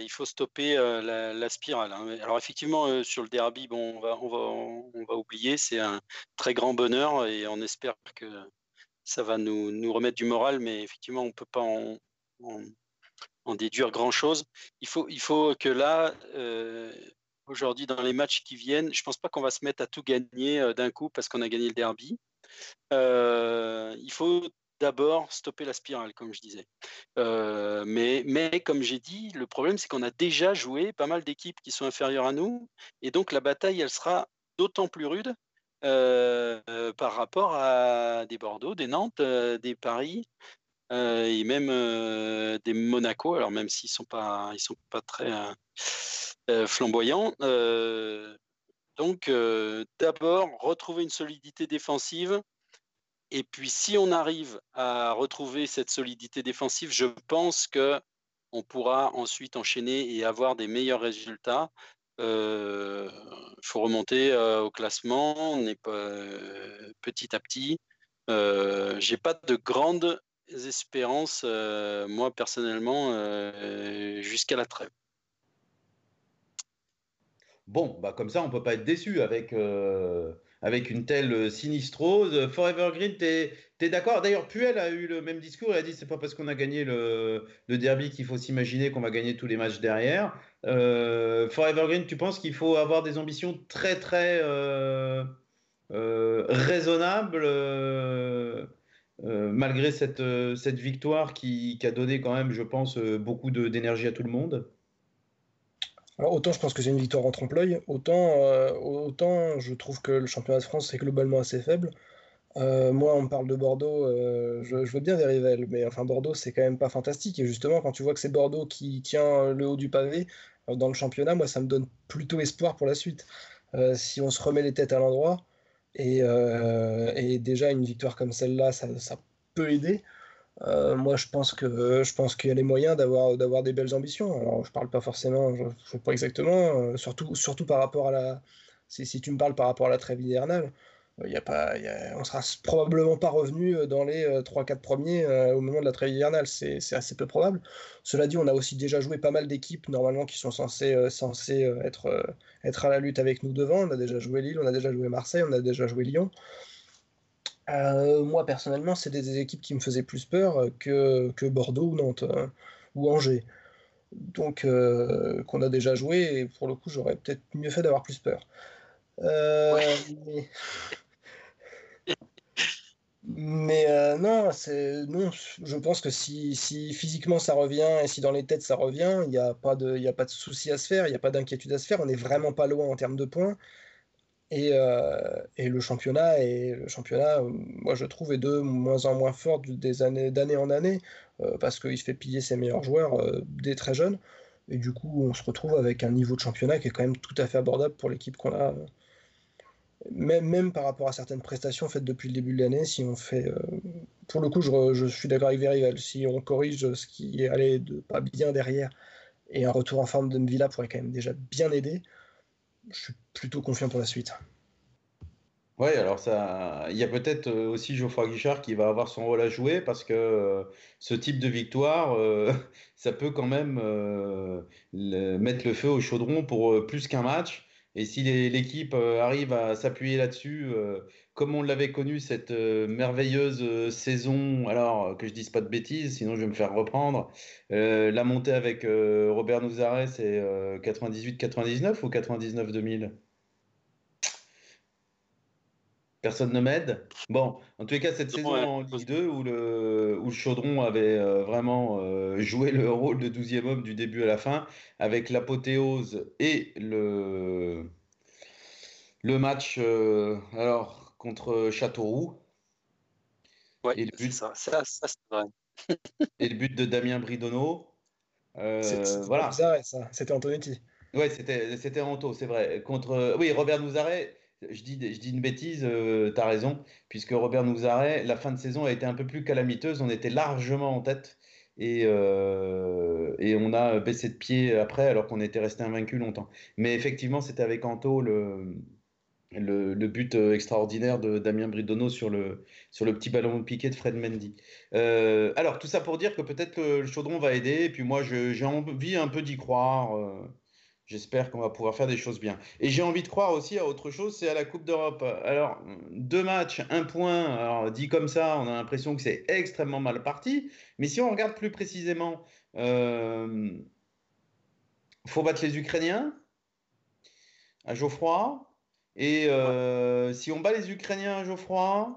il faut stopper la, spirale. Hein. Alors effectivement, sur le derby, bon, on va, on va, on va oublier, c'est un très grand bonheur et on espère que ça va nous, nous remettre du moral, mais effectivement, on ne peut pas en, en déduire grand-chose. Il faut, il faut que là, euh, aujourd'hui, dans les matchs qui viennent, je ne pense pas qu'on va se mettre à tout gagner euh, d'un coup parce qu'on a gagné le derby. Euh, il faut d'abord stopper la spirale, comme je disais. mais, mais comme j'ai dit, le problème, c'est qu'on a déjà joué pas mal d'équipes qui sont inférieures à nous. Et donc, la bataille, elle sera d'autant plus rude par rapport à des Bordeaux, des Nantes, des Paris, euh, et même euh, des Monaco, alors même s'ils sont ils sont pas très euh, flamboyants. donc, d'abord, retrouver une solidité défensive. Et puis, si on arrive à retrouver cette solidité défensive, je pense que on pourra ensuite enchaîner et avoir des meilleurs résultats. Il faut remonter au classement, pas petit à petit. J'ai pas de grandes espérances, euh, moi personnellement, euh, jusqu'à la trêve. Bon, bah comme ça, on peut pas être déçu avec, euh, avec une telle sinistrose. Forever Green, tu es, d'accord? D'ailleurs, Puel a eu le même discours. Il a dit c'est pas parce qu'on a gagné le, derby qu'il faut s'imaginer qu'on va gagner tous les matchs derrière. Forever Green, tu penses qu'il faut avoir des ambitions très, très raisonnables euh, malgré cette, euh, cette victoire qui, a donné quand même, je pense, euh, beaucoup d'énergie à tout le monde? Autant je pense que c'est une victoire en trompe-l'œil, autant, euh, autant je trouve que le championnat de France est globalement assez faible. Euh, moi, on me parle de Bordeaux, euh, je, veux bien des mais enfin Bordeaux, c'est quand même pas fantastique. Et justement, quand tu vois que c'est Bordeaux qui tient le haut du pavé dans le championnat, moi, ça me donne plutôt espoir pour la suite. si on se remet les têtes à l'endroit, et, déjà une victoire comme celle-là, ça, peut aider. Moi, je pense je qu'il y a les moyens d'avoir des belles ambitions. Alors, je parle pas forcément, je, ne sais pas exactement, surtout surtout par rapport à la. Si, tu me parles par rapport à la trêve hivernale, il y a pas, y a, sera probablement pas revenu euh, dans les 3-4 euh, premiers euh, au moment de la trêve hivernale, c'est assez peu probable. Cela dit, on a aussi déjà joué pas mal d'équipes normalement qui sont censées, être à la lutte avec nous devant. On a déjà joué Lille, on a déjà joué Marseille, on a déjà joué Lyon. Moi personnellement, c'est des, équipes qui me faisaient plus peur que, que Bordeaux ou Nantes ou Angers. Donc qu'on a déjà joué et pour le coup, j'aurais peut-être mieux fait d'avoir plus peur. mais... Mais euh, non, c'est non, je pense que si, si, physiquement ça revient et si dans les têtes ça revient, il n'y a pas de, a pas de souci à se faire, il n'y a pas d'inquiétude à se faire. On n'est vraiment pas loin en termes de points. Et, euh, et, le championnat, championnat, moi je trouve, est de moins en moins fort années, d'année en année euh, parce qu'il fait piller ses meilleurs joueurs dès très jeunes. Et du coup, on se retrouve avec un niveau de championnat qui est quand même tout à fait abordable pour l'équipe qu'on a même, même, par rapport à certaines prestations faites depuis le début de l'année, si on fait. Euh, pour le coup, je, je suis d'accord avec Verivel. Si on corrige ce qui allé de pas bien derrière et un retour en forme de Mvila pourrait quand même déjà bien aider, je suis plutôt confiant pour la suite. Ouais, alors ça, il y a peut-être euh, aussi Geoffroy Guichard qui va avoir son rôle à jouer parce que euh, ce type de victoire, ça peut quand même mettre le feu au chaudron pour plus qu'un match. Et si l'équipe euh, arrive à s'appuyer là-dessus, euh, comme on l'avait connu cette euh, merveilleuse saison, alors que je dise pas de bêtises, sinon je vais me faire reprendre, la montée avec Robert Nouzaret, c'est 98-99 ou 99-2000 Personne ne m'aide? Bon, en tous les cas, cette saison en Ligue 2 où le, Chaudron avait euh, vraiment euh, joué le rôle de 12e homme du début à la fin, avec l'apothéose et le, le match euh, alors, contre Châteauroux. Ouais, et le but, ça, ça, ça c'est vrai. et le but de Damien Bridonneau. voilà. C'était Antonetti. Ouais, c'était Anto, c'est vrai. Contre, oui, Robert Nouzaret je dis, je dis une bêtise, euh, tu as raison, puisque Robert Nouzaret, la fin de saison a été un peu plus calamiteuse, on était largement en tête et, euh, et on a baissé de pied après alors qu'on était resté invaincu longtemps. Mais effectivement, c'était avec Anto le, le, but euh, extraordinaire de Damien Bridonneau sur le, sur le petit ballon piqué de Fred Mendy. alors, tout ça pour dire que peut-être le, chaudron va aider, et puis moi j'ai envie un peu d'y croire. J'espère qu'on va pouvoir faire des choses bien. Et j'ai envie de croire aussi à autre chose, c'est à la Coupe d'Europe. Alors, deux matchs, un point, alors dit comme ça, on a l'impression que c'est extrêmement mal parti. Mais si on regarde plus précisément, euh, faut battre les Ukrainiens à Geoffroy. Et euh, si on bat les Ukrainiens à Geoffroy,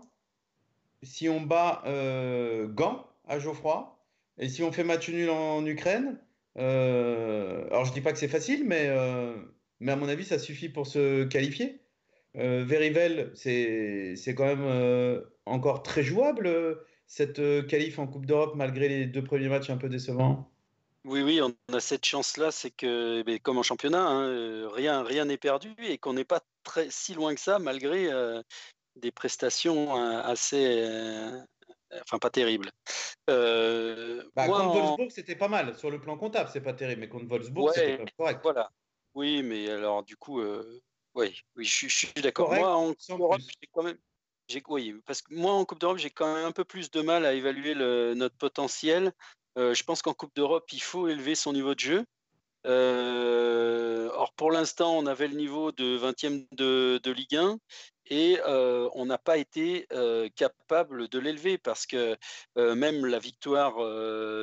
si on bat euh, Gand à Geoffroy, et si on fait match nul en Ukraine, euh, alors je dis pas que c'est facile, mais, euh, mais à mon avis, ça suffit pour se qualifier. Euh, Verivel, c'est quand même encore très jouable, cette qualif en Coupe d'Europe, malgré les deux premiers matchs un peu décevants. Oui, oui, on a cette chance-là, c'est que, eh comme en championnat, hein, rien rien n'est perdu et qu'on n'est pas très si loin que ça, malgré des prestations assez enfin pas terrible. Euh, bah, contre Wolfsburg, c'était pas mal. Sur le plan comptable, c'est pas terrible, mais contre Wolfsburg, c'était correct. Voilà. Oui, mais alors du coup, euh, oui, oui, je, suis d'accord. Moi, en Coupe d'Europe, j'ai quand même. Oui, parce que moi, en Coupe d'Europe, j'ai quand même un peu plus de mal à évaluer le, notre potentiel. Euh, je pense qu'en Coupe d'Europe, il faut élever son niveau de jeu. or, pour l'instant, on avait le niveau de 20e de, de Ligue 1 et on n'a pas été capable de l'élever parce que même la victoire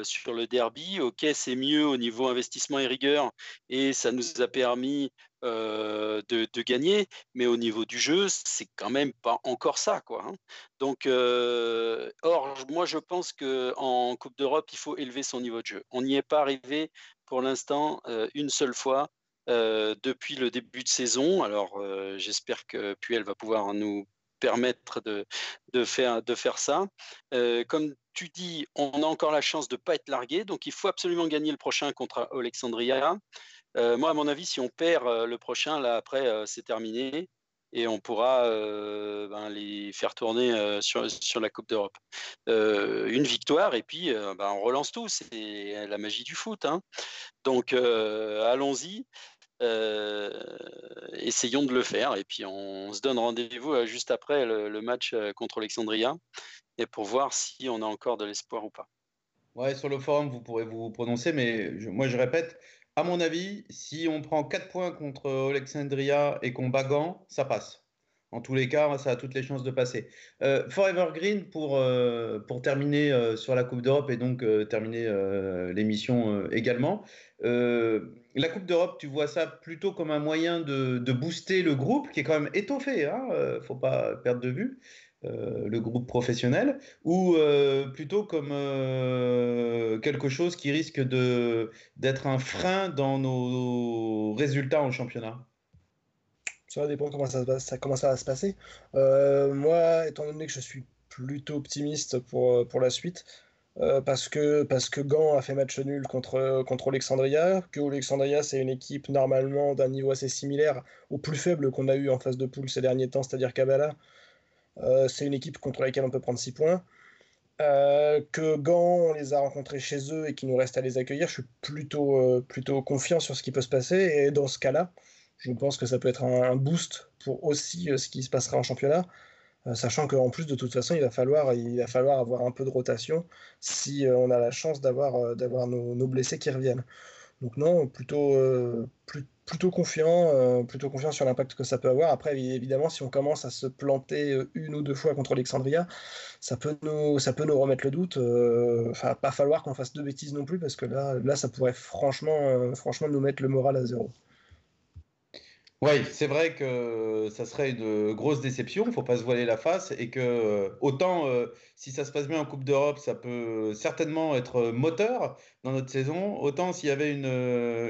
sur le derby, ok, c'est mieux au niveau investissement et rigueur et ça nous a permis de, gagner, mais au niveau du jeu, c'est quand même pas encore ça, quoi. Hein. Donc, or, moi, je pense que en Coupe d'Europe, il faut élever son niveau de jeu. On n'y est pas arrivé pour l'instant une seule fois depuis le début de saison. Alors j'espère que Puel va pouvoir nous permettre de, faire, ça. comme tu dis, on a encore la chance de ne pas être largué, donc il faut absolument gagner le prochain contre Alexandria. moi, à mon avis, si on perd le prochain, là après, c'est terminé et on pourra euh, ben, les faire tourner euh, sur, la Coupe d'Europe. Euh, une victoire et puis ben, on relance tout, c'est la magie du foot. Hein. Donc allons-y, essayons de le faire et puis on, se donne rendez-vous juste après le, match contre Alexandria et pour voir si on a encore de l'espoir ou pas. Ouais, sur le forum, vous pourrez vous prononcer, mais moi je répète, à mon avis, si on prend 4 points contre Alexandria et qu'on bat Gand, ça passe. En tous les cas, ça a toutes les chances de passer. Euh, Forever Green, pour, euh, pour terminer euh, sur la Coupe d'Europe et donc terminer l'émission également. La Coupe d'Europe, tu vois ça plutôt comme un moyen de, booster le groupe, qui est quand même étoffé, il hein, ne faut pas perdre de vue. Euh, le groupe professionnel, ou euh, plutôt comme euh, quelque chose qui risque d'être un frein dans nos résultats en championnat? Ça va dépendre comment ça, comment ça va se passer. moi, étant donné que je suis plutôt optimiste pour la suite, parce, que, parce que Gand a fait match nul contre, contre Alexandria, que Alexandria c'est une équipe normalement d'un niveau assez similaire au plus faible qu'on a eu en phase de poule ces derniers temps, c'est-à-dire Kabbalah, euh, c'est une équipe contre laquelle on peut prendre 6 points. Euh, que Gand, on les a rencontrés chez eux et qu'il nous reste à les accueillir, je suis plutôt, euh, plutôt confiant sur ce qui peut se passer. Et dans ce cas-là, je pense que ça peut être un, boost pour aussi ce qui se passera en championnat, sachant qu'en plus, de toute façon, il va, falloir, avoir un peu de rotation si on a la chance d'avoir d'avoir nos, blessés qui reviennent. Donc non, plutôt, confiant, euh, plutôt confiant sur l'impact que ça peut avoir. Après, évidemment, si on commence à se planter euh, une ou deux fois contre Alexandria, ça peut nous, ça peut nous remettre le doute. Euh, enfin, pas falloir qu'on fasse deux bêtises non plus, parce que là, là, ça pourrait franchement, franchement nous mettre le moral à zéro. Oui, c'est vrai que ça serait une grosse déception, il ne faut pas se voiler la face, et que autant si ça se passe bien en Coupe d'Europe, ça peut certainement être moteur dans notre saison, autant s'il y avait une,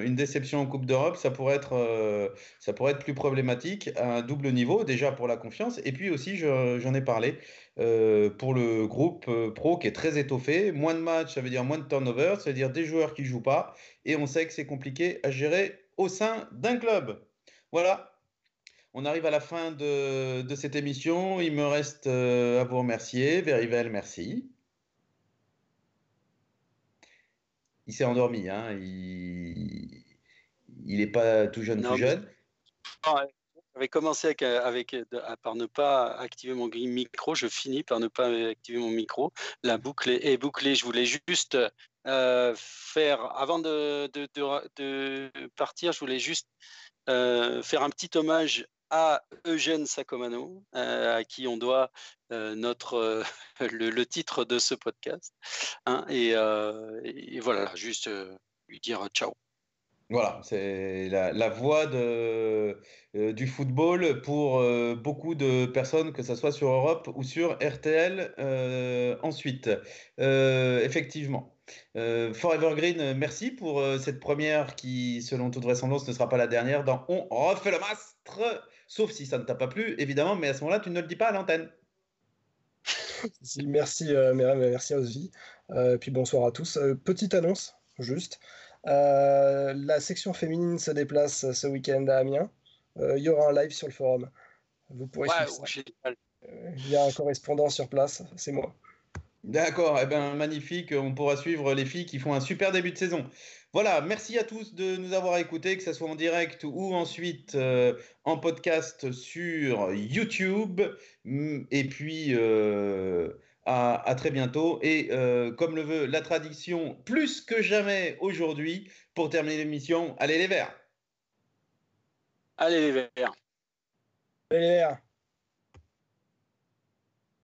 une, déception en Coupe d'Europe, ça, pourrait être, ça pourrait être plus problématique à un double niveau, déjà pour la confiance, et puis aussi, j'en ai parlé, pour le groupe pro qui est très étoffé, moins de matchs, ça veut dire moins de turnover, ça veut dire des joueurs qui ne jouent pas, et on sait que c'est compliqué à gérer au sein d'un club. Voilà, on arrive à la fin de, cette émission. Il me reste euh, à vous remercier. Verivel, merci. Il s'est endormi, hein. il n'est pas tout jeune, tout jeune. J'avais commencé avec, avec, par ne pas activer mon micro, je finis par ne pas activer mon micro. La boucle est bouclée. Je voulais juste euh, faire, avant de, de, partir, je voulais juste euh, faire un petit hommage à Eugène Sacomano, euh, à qui on doit euh, notre, le, titre de ce podcast. Hein, et, voilà, juste lui dire ciao. Voilà, c'est la, voix de, du football pour beaucoup de personnes, que ce soit sur Europe ou sur RTL ensuite. effectivement. Euh, Forever Green, euh, merci pour euh, cette première qui, selon toute vraisemblance, ne sera pas la dernière dans On refait le mastre, sauf si ça ne t'a pas plu, évidemment, mais à ce moment-là, tu ne le dis pas à l'antenne. merci, merci Osvi. puis bonsoir à tous. petite annonce, juste. la section féminine se déplace ce week-end à Amiens. Il y aura un live sur le forum. Vous pourrez Il y a un correspondant sur place, c'est moi. D'accord, eh ben, magnifique. On pourra suivre les filles qui font un super début de saison. Voilà, merci à tous de nous avoir écoutés, que ce soit en direct ou ensuite euh, en podcast sur YouTube. Mm, et puis, euh, à, très bientôt. Et euh, comme le veut la tradition, plus que jamais aujourd'hui, pour terminer l'émission, allez les verts. Allez les verts. Allez les verts.